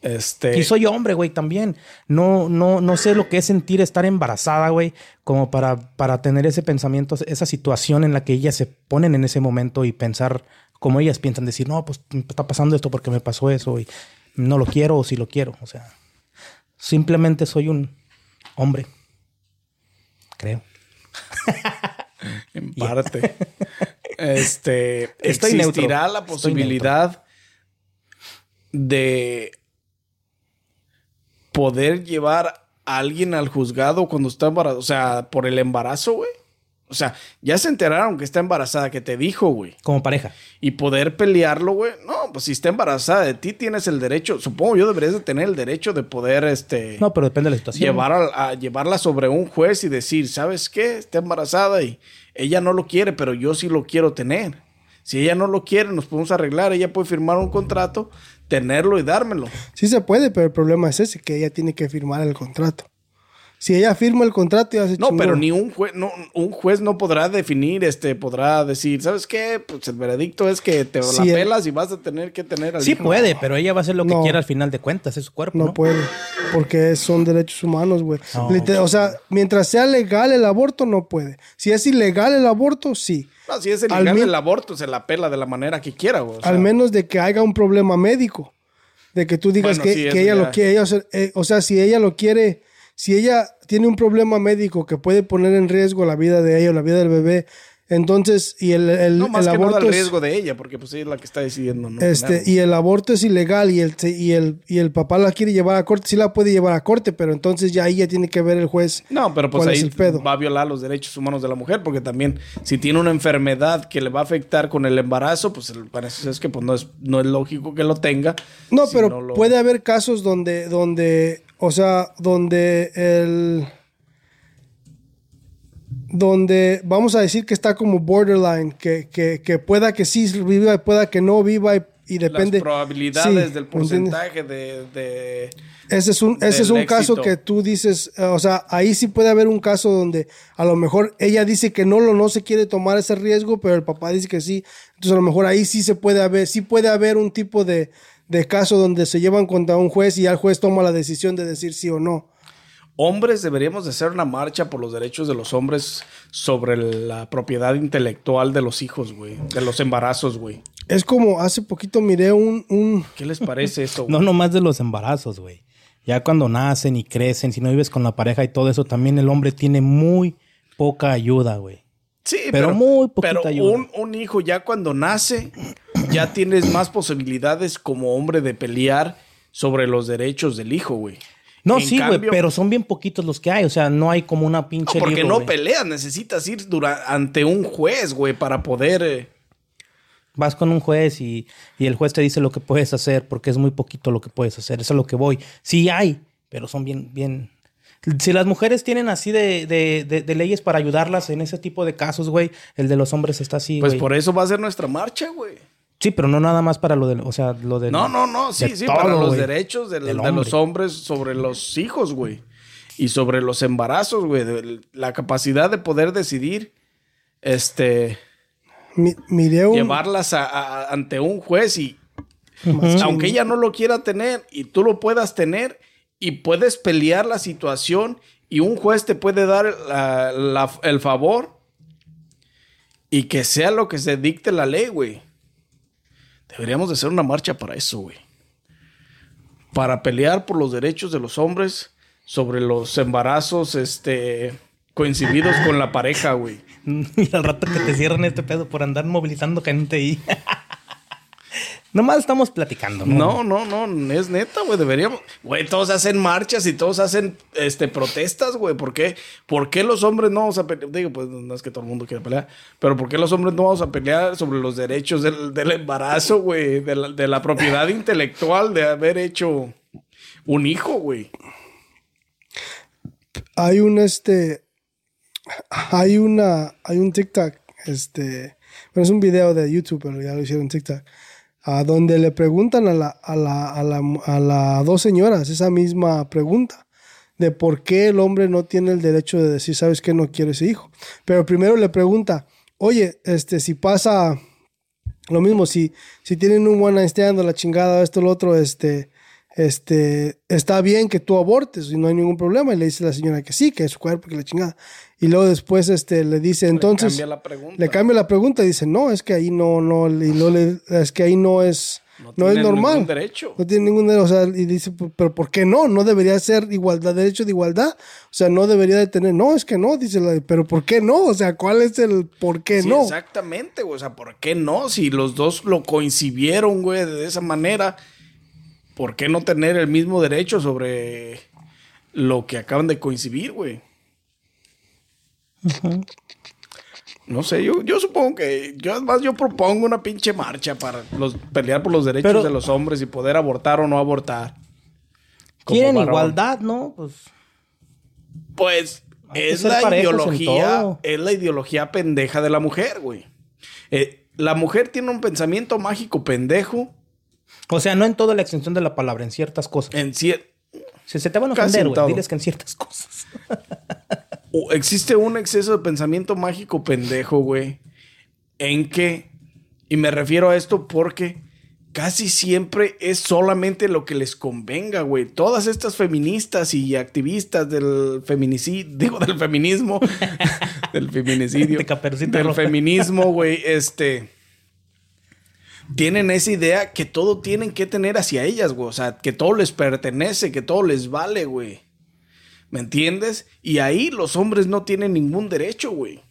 Este. Y soy hombre, güey, también. No, no, no sé lo que es sentir estar embarazada, güey, como para, para tener ese pensamiento, esa situación en la que ellas se ponen en ese momento y pensar como ellas piensan, decir, no, pues me está pasando esto porque me pasó eso y no lo quiero o sí lo quiero. O sea, simplemente soy un hombre. Creo. [laughs] En parte. [laughs] este. Estoy neutro. existirá la posibilidad de poder llevar a alguien al juzgado cuando está embarazada. O sea, por el embarazo, güey. O sea, ya se enteraron que está embarazada, que te dijo, güey. Como pareja. Y poder pelearlo, güey. No, pues si está embarazada de ti, tienes el derecho. Supongo yo deberías de tener el derecho de poder, este. No, pero depende de la situación. llevar a, a llevarla sobre un juez y decir, ¿sabes qué? Está embarazada y ella no lo quiere, pero yo sí lo quiero tener. Si ella no lo quiere, nos podemos arreglar. Ella puede firmar un contrato, tenerlo y dármelo. Sí se puede, pero el problema es ese, que ella tiene que firmar el contrato. Si ella firma el contrato, ya se No, chingó. pero ni un juez, no, un juez no podrá definir, este, podrá decir, ¿sabes qué? Pues el veredicto es que te Sí, la el- pelas y vas a tener que tener al Sí hijo. puede, pero ella va a hacer lo que No. quiera al final de cuentas, es su cuerpo. No, No, puede, porque son derechos humanos, güey. O sea, mientras sea legal el aborto, no puede. Si es ilegal el aborto, sí. No, si es Al ilegal el aborto, se la pela de la manera que quiera, güey. O sea, Al menos de que haya un problema médico. De que tú digas Bueno, que, sí, que ella ya. lo quiere. ella, o sea, eh, o sea, si ella lo quiere, si ella tiene un problema médico que puede poner en riesgo la vida de ella o la vida del bebé, entonces, y el, el, no más el que nada aborto el es- riesgo de ella, porque pues ella es la que está decidiendo, ¿no? Este, y el aborto es ilegal y el, y, el, y el papá la quiere llevar a corte, sí la puede llevar a corte, pero entonces ya ahí ya tiene que ver el juez No, pero pues ahí el va a violar los derechos humanos de la mujer, porque también si tiene una enfermedad que le va a afectar con el embarazo, pues el- parece es que pues no es, no es lógico que lo tenga. No, si pero lo- puede haber casos donde, donde, o sea, donde el, donde vamos a decir que está como borderline, que, que, que pueda que sí viva y pueda que no viva y, y depende. las probabilidades Sí, del porcentaje de, de- Ese es un, ese es un caso que tú dices, eh, o sea, ahí sí puede haber un caso donde a lo mejor ella dice que no lo no se quiere tomar ese riesgo, pero el papá dice que sí. Entonces a lo mejor ahí sí se puede haber, sí puede haber un tipo de, de caso donde se llevan contra un juez y ya el juez toma la decisión de decir sí o no. hombres deberíamos de hacer una marcha por los derechos de los hombres sobre la propiedad intelectual de los hijos, güey. De los embarazos, güey. Es como hace poquito miré un, un ¿Qué les parece eso? [laughs] No güey? nomás de los embarazos, güey. Ya cuando nacen y crecen, si no vives con la pareja y todo eso, también el hombre tiene muy poca ayuda, güey. Sí, pero muy poquita pero ayuda. un, un hijo ya cuando nace, ya tienes más posibilidades como hombre de pelear sobre los derechos del hijo, güey. No, En sí, güey, pero son bien poquitos los que hay. O sea, no hay como una No, pinche. porque libro, no peleas, necesitas ir dura- ante un juez, güey, para poder... eh, Vas con un juez y, y el juez te dice lo que puedes hacer porque es muy poquito lo que puedes hacer. Eso es lo que voy. Sí hay, pero son bien, bien. Si las mujeres tienen así de, de, de- de leyes para ayudarlas en ese tipo de casos, güey, el de los hombres está así, Pues por eso va a ser nuestra marcha, güey. Sí, pero no nada más para lo de, o sea, lo de. No, no, no, sí, de sí, todo, para los derechos del- Del de los hombre. hombres sobre los hijos, güey. Y sobre los embarazos, güey. La capacidad de poder decidir, este, mi- miré un llevarlas a- a- ante un juez y aunque ella no lo quiera tener y tú lo puedas tener y puedes pelear la situación y un juez te puede dar la- la- el favor y que sea lo que se dicte la ley, güey. Deberíamos de hacer una marcha para eso, güey. Para pelear por los derechos de los hombres sobre los embarazos, este, coincididos con la pareja, güey. [laughs] Y al rato que te cierren este pedo por andar movilizando gente ahí. [laughs] Nomás estamos platicando, ¿no? No, no, no, es neta, güey, deberíamos. Güey, todos hacen marchas y todos hacen este protestas, güey. ¿Por qué? ¿Por qué los hombres no vamos a pelear? Digo, pues no es que todo el mundo quiera pelear, pero ¿por qué los hombres no vamos a pelear sobre los derechos del, del embarazo, güey? De la, de la propiedad intelectual de haber hecho un hijo, güey. hay un este hay una hay un TikTok este bueno es un video de YouTube pero ya lo hicieron TikTok a donde le preguntan a la a la a la a las dos señoras esa misma pregunta de por qué el hombre no tiene el derecho de decir sabes que no quiero ese hijo pero primero le pregunta oye este si pasa lo mismo, si, si tienen un one night stand la chingada, esto, lo otro, este, este, está bien que tú abortes y no hay ningún problema. Y le dice la señora que sí, que es su cuerpo, que la chingada. Y luego después, este, le dice, entonces, cambia la pregunta. le cambia la pregunta y dice, no, es que ahí no, no, y no le, es que ahí no es, no, es tienen normal. ningún derecho. No tiene ningún derecho. O sea, y dice, pero ¿por qué no? No debería ser igualdad, derecho de igualdad. O sea, no debería de tener, no, es que no, dice la, pero ¿por qué no? O sea, ¿cuál es el por qué Sí, no? exactamente, güey. O sea, ¿por qué no? Si los dos lo coincidieron, güey, de esa manera, ¿por qué no tener el mismo derecho sobre lo que acaban de coincidir, güey? No sé, yo, yo supongo que, yo además yo propongo una pinche marcha para los, pelear por los derechos Pero- de los hombres y poder abortar o no abortar. Quieren varón. igualdad, ¿no? Pues Pues es la ideología, es la ideología pendeja de la mujer, güey. Eh, la mujer tiene un pensamiento mágico pendejo O sea, no en toda la extensión de la palabra, en ciertas cosas. en cier- Si se te van a ofender, en güey, diles que en ciertas cosas. [laughs] existe un exceso de pensamiento mágico pendejo, güey, en que y me refiero a esto porque casi siempre es solamente lo que les convenga, güey. Todas estas feministas y activistas del feminicidio, digo del feminismo, [laughs] del feminicidio, [laughs] De del Roja. feminismo, güey, este tienen esa idea que todo tienen que tener hacia ellas, güey. O sea, que todo les pertenece, que todo les vale, güey. ¿Me entiendes? Y ahí los hombres no tienen ningún derecho, güey.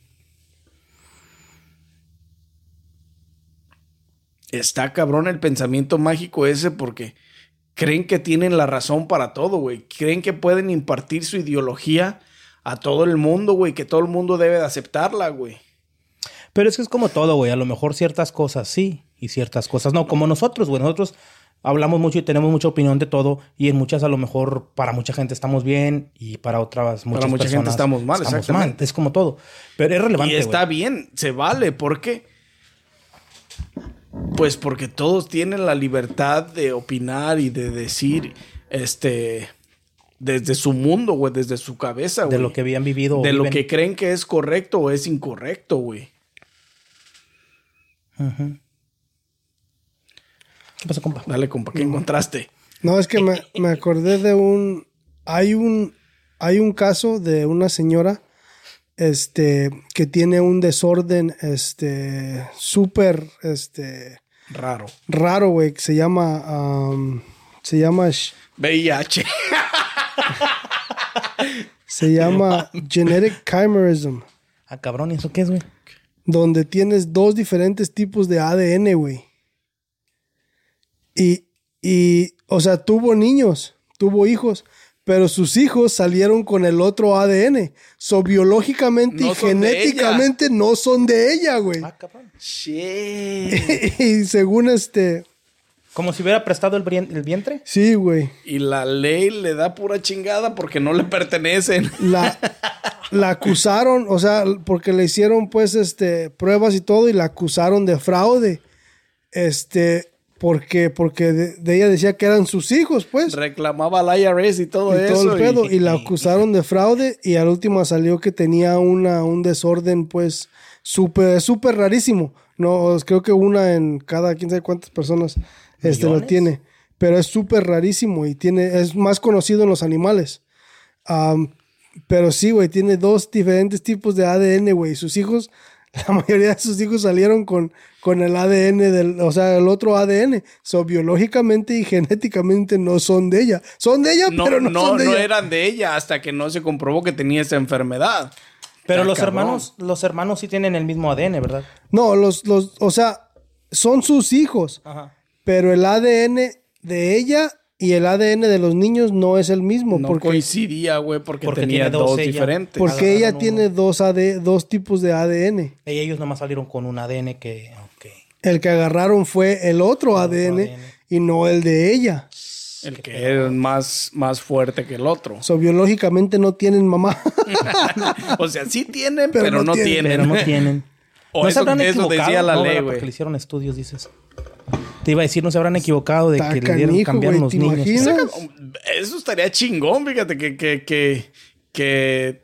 Está cabrón el pensamiento mágico ese porque creen que tienen la razón para todo, güey. Creen que pueden impartir su ideología a todo el mundo, güey. Que todo el mundo debe de aceptarla, güey. Pero es que es como todo, güey. A lo mejor ciertas cosas sí y ciertas cosas no. Como nosotros, güey. Nosotros hablamos mucho y tenemos mucha opinión de todo. Y en muchas, a lo mejor, para mucha gente estamos bien y para otras, muchas mucha gente estamos mal, exactamente. Es como todo. Pero es relevante, Y está bien, se vale, porque. Pues porque todos tienen la libertad de opinar y de decir, este, desde su mundo, güey, desde su cabeza, güey. De lo que habían vivido. De lo que creen que es correcto o es incorrecto, güey. Ujú. ¿Qué pasa, compa? Dale, compa, ¿qué encontraste? No, es que me, me acordé de un. Hay un. hay un caso de una señora este, que tiene un desorden este, súper este, Raro. raro, güey, que se llama... um, se llama... VIH. Se llama Genetic Chimerism, Ah, cabrón, ¿y eso qué es, güey? donde tienes dos diferentes tipos de ADN, güey. Y, y, o sea, tuvo niños, tuvo hijos, pero sus hijos salieron con el otro ADN. So, biológicamente No y son de genéticamente no son de ella, güey. Ah. Shit. [laughs] y según este, Como si hubiera prestado el, el vientre. sí, güey. Y la ley le da pura chingada porque no le pertenecen. [laughs] La, la acusaron, o sea, porque le hicieron pues este pruebas y todo y la acusaron de fraude. Este, porque porque de, de ella decía que eran sus hijos, pues. Reclamaba al IRS y todo y eso. todo el pedo y- y, la [laughs] acusaron de fraude y al último salió que tenía una un desorden pues súper súper rarísimo. No, creo que una en cada quién sabe cuántas personas este lo tiene, pero es súper rarísimo y tiene es más conocido en los animales. Pero sí, güey, tiene dos diferentes tipos de ADN, güey. Sus hijos, la mayoría de sus hijos salieron con, con el ADN del, o sea, el otro ADN. So, biológicamente y genéticamente no son de ella. Son de ella, No, pero no, no, son de no ella. eran de ella hasta que no se comprobó que tenía esa enfermedad. Pero los cabrón. hermanos, los hermanos sí tienen el mismo ADN, ¿verdad? No, los, los, o sea, son sus hijos, Ajá. pero el ADN de ella y el ADN de los niños no es el mismo. No porque coincidía, güey, porque, Porque tenía tiene dos dos ella. diferentes. porque agarraron ella uno. tiene dos, AD, dos tipos de ADN. Y ellos nomás salieron con un ADN que. El que agarraron fue el otro ADN, ADN. y no el de ella. El que es más, más fuerte que el otro. So, biológicamente no tienen mamá. [laughs] o sea, sí tienen, pero, Pero no, no tienen. tienen. Pero no tienen. [laughs] O no eso- se habrán eso equivocado. decía la no, ley, güey. Porque le hicieron estudios, dices. Te iba a decir, no se habrán equivocado de Está que le dieron, güey, los ¿te niños. imaginas? Eso estaría chingón, fíjate, que, que, que, que...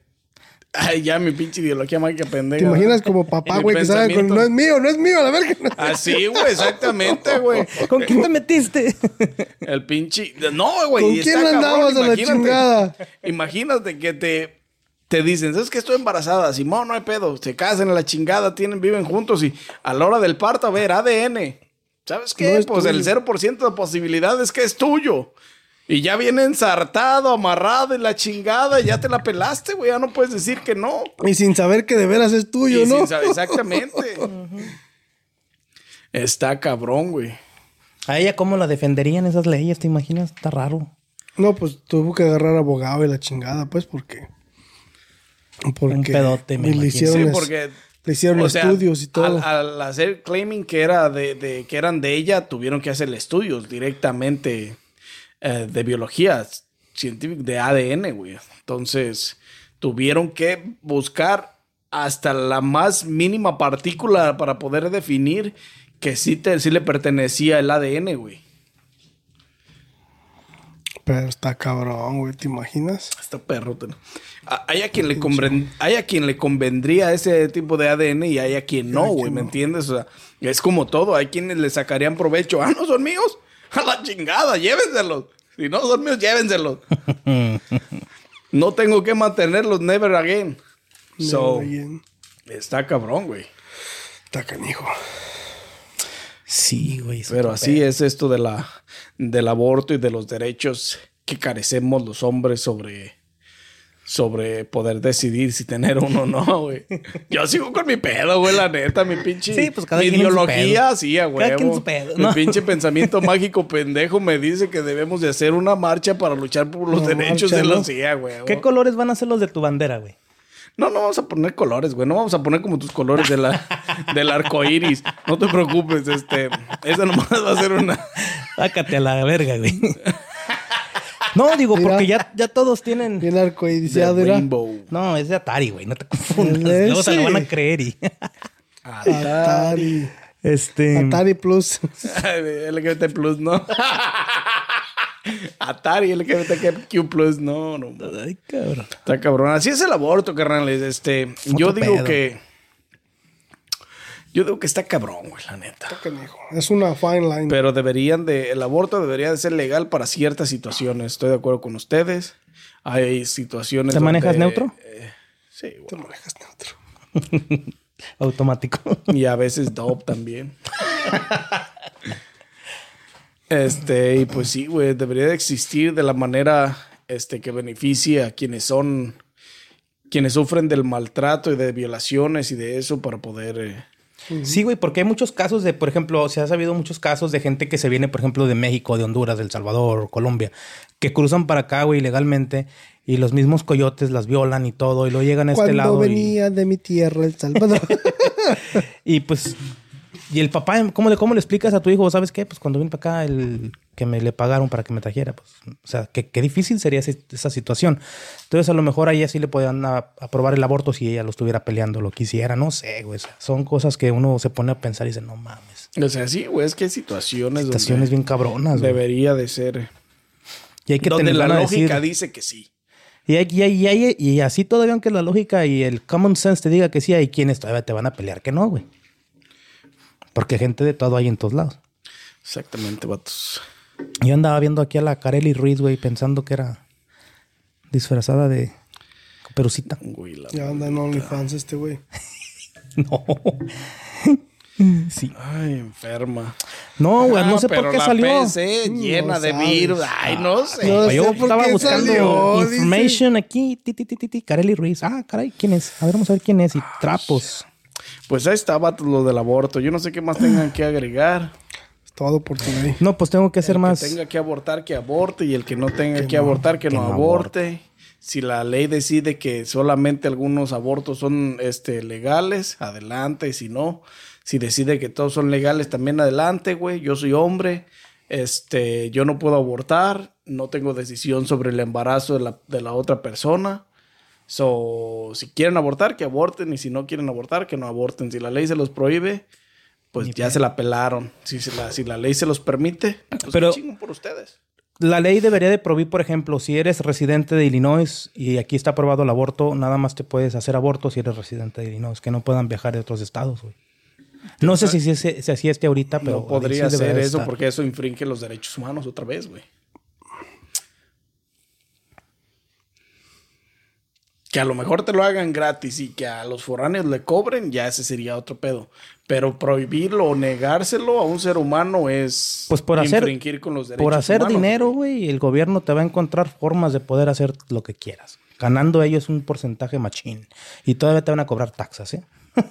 Ay, ya mi pinche ideología mágica pendeja. ¿Te imaginas como papá, güey, que salga con no es mío, no es mío, a la verga. Así, güey, exactamente, güey. [laughs] ¿Con quién te metiste? El pinche... No, güey. ¿Con quién cabrón, andabas a la imagínate. chingada? Imagínate que te, te dicen, ¿sabes que estoy embarazada? Simón, no hay pedo. Se casan a la chingada, tienen, viven juntos y a la hora del parto, a ver, ADN. ¿Sabes qué? No pues el tuyo. 0% de posibilidad es que es tuyo. Y ya viene ensartado, amarrado y la chingada, ya te la pelaste, güey. Ya no puedes decir que no. Y sin saber que de veras es tuyo, Y ¿no? sin saber- exactamente. [laughs] Está cabrón, güey. A ella, ¿cómo la defenderían esas leyes? ¿Te imaginas? Está raro. No, pues tuvo que agarrar abogado y la chingada, pues, porque. Porque Un pedote, me y le imagino. hicieron, Sí, es- porque le hicieron O sea, estudios y todo. Al, al hacer claiming que era de, de- que eran de ella, tuvieron que hacer estudios directamente eh, de biología científica, de ADN, güey. Entonces, tuvieron que buscar hasta la más mínima partícula para poder definir que sí, te, sí le pertenecía el ADN, güey. Pero está cabrón, güey, ¿te imaginas? Está perro. ten- A- Hay a, quien le conven- hay a quien le convendría ese tipo de ADN y hay a quien no, güey, ¿me no. entiendes? O sea, es como todo. Hay quienes le sacarían provecho. Ah, no son míos. [laughs] A la chingada, llévenselos. Si no son míos, llévenselos. [laughs] no tengo que mantenerlos never again. So, Bien. está cabrón, güey. Está canijo. Sí, güey. Pero así es esto de la, del aborto y de los derechos que carecemos los hombres sobre, sobre poder decidir si tener uno o no, güey. Yo sigo con mi pedo, güey, la neta, mi pinche Sí, pues cada mi quien en su ideología, pedo. sí, a Cada quien su pedo, Mi ¿no? pinche [laughs] pensamiento mágico pendejo me dice que debemos de hacer una marcha para luchar por los derechos marcha, de ¿no? los sí, a huevo. ¿Qué colores van a ser los de tu bandera, güey? No, no vamos a poner colores, güey. No vamos a poner como tus colores de la, [laughs] del arco iris. No te preocupes, este. Esa nomás va a ser una. Sácate a la verga, güey. No, digo, Mira. porque ya, ya todos tienen. De arcoirizado, era. rainbow. No, es de Atari, güey. No te confundas. Ese. Luego se lo van a creer y. Atari. Este. Atari Plus. [laughs] LGBT Plus, ¿no? [laughs] Atari, LGBTQ Plus, no, no. Ay, cabrón. Está cabrón. Así es el aborto, carnales. Este, yo digo pedo. que. Yo digo que está cabrón, güey, la neta. Canijo. Es una fine line. Pero deberían de. El aborto debería de ser legal para ciertas situaciones. Estoy de acuerdo con ustedes. Hay situaciones. ¿Te manejas neutro? eh, sí, Te bueno. manejas neutro. [laughs] Automático. Y a veces dope también. [laughs] Este, y pues sí, güey, debería de existir de la manera este, que beneficie a quienes son, quienes sufren del maltrato y de violaciones y de eso para poder... eh, Sí, güey, porque hay muchos casos de, por ejemplo, se ha sabido muchos casos de gente que se viene, por ejemplo, de México, de Honduras, de El Salvador, Colombia, que cruzan para acá, güey, ilegalmente y los mismos coyotes las violan y todo y luego llegan a este Cuando lado y, venía de mi tierra, El Salvador. [laughs] y pues y el papá, ¿cómo le, ¿cómo le explicas a tu hijo? ¿Sabes qué? Pues cuando vine para acá, el que me le pagaron para que me trajera, pues, o sea, qué, qué difícil sería ese- esa situación. Entonces, a lo mejor a ella sí le podían aprobar el aborto si ella lo estuviera peleando, lo quisiera, no sé, güey. o sea, son cosas que uno se pone a pensar y dice, no mames. O sea, sí, güey, es que hay situaciones, Situaciones bien cabronas, güey. debería de ser... Y hay que donde tener la lógica decir- dice que sí. Y, hay- y, hay- y, hay- y así todavía, aunque la lógica y el common sense te diga que sí, hay quienes todavía te van a pelear que no, güey. Porque gente de todo hay en todos lados. Exactamente, vatos. Yo andaba viendo aquí a la Kareli Ruiz, güey, pensando que era disfrazada de perucita. Güey, la- ya anda en OnlyFans este güey. [laughs] No. [laughs] Sí. Ay, enferma. No, güey, no Ah, sé por pero qué la salió. PC llena No de sabes. virus. Ay, no sé. No yo sé por estaba buscando salió, dice. information aquí. Ti, ti, ti, ti, ti, Kareli Ruiz. Ah, caray, ¿quién es? A ver, vamos a ver quién es. Y trapos. Pues ahí está, vatos, lo del aborto. Yo no sé qué más tengan que agregar. Es todo por tu ley. No, pues tengo que hacer el más. que tenga que abortar, que aborte. Y el que no tenga que, abortar, que, que no, no aborte. Si la ley decide que solamente algunos abortos son este, legales, adelante. Y si no, si decide que todos son legales, también adelante, güey. Yo soy hombre. Este, yo no puedo abortar. No tengo decisión sobre el embarazo de la, de la otra persona. So, si quieren abortar, que aborten. Y si no quieren abortar, que no aborten. Si la ley se los prohíbe, pues ya se la pelaron. Si, se la, si la ley se los permite, pues Pero- qué chingón por ustedes. La ley debería de prohibir, por ejemplo, si eres residente de Illinois y aquí está aprobado el aborto, nada más te puedes hacer aborto si eres residente de Illinois, que no puedan viajar de otros estados, güey. No sé si, si, si- si así esté ahorita, pero no podría ser eso estar. porque eso infringe los derechos humanos otra vez, güey. Que a lo mejor te lo hagan gratis y que a los foráneos le cobren, ya ese sería otro pedo. Pero prohibirlo o negárselo a un ser humano es Pues por hacer, infringir con los derechos por hacer humanos, dinero, güey, el gobierno te va a encontrar formas de poder hacer lo que quieras. Ganando ellos un porcentaje machín. Y todavía te van a cobrar taxas, ¿eh? [laughs]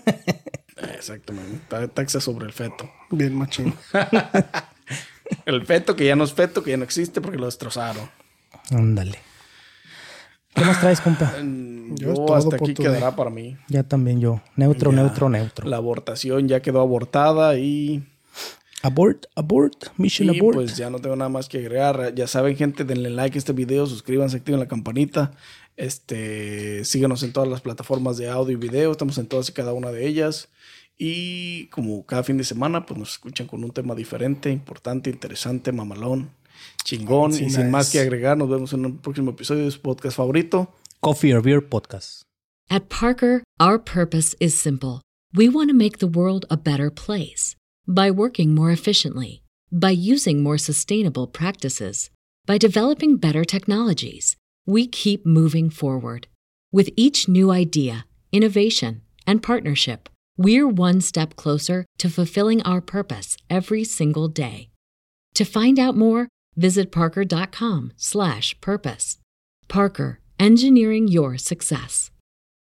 Exactamente. Ta- Taxa sobre el feto. Bien machín. [laughs] El feto que ya no es feto, que ya no existe porque lo destrozaron. Ándale. ¿Qué más traes, compa? Mm, Yo hasta aquí quedará para mí. Ya también yo. Neutro, Ya, neutro, neutro. La abortación ya quedó abortada y, Abort, abort, mission y, abort. pues ya no tengo nada más que agregar. Ya saben, gente, denle like a este video, suscríbanse, activen la campanita. Este, síganos en todas las plataformas de audio y video. Estamos en todas y cada una de ellas. Y como cada fin de semana, pues nos escuchan con un tema diferente, importante, interesante, mamalón, chingón. Sí, y sin nice. más que agregar, nos vemos en un próximo episodio de su podcast favorito. Coffee or Beer Podcast. At Parker, our purpose is simple. We want to make the world a better place by working more efficiently, by using more sustainable practices, by developing better technologies. We keep moving forward. With each new idea, innovation, and partnership, we're one step closer to fulfilling our purpose every single day. To find out more, visit parker.com/purpose. Parker, engineering your success.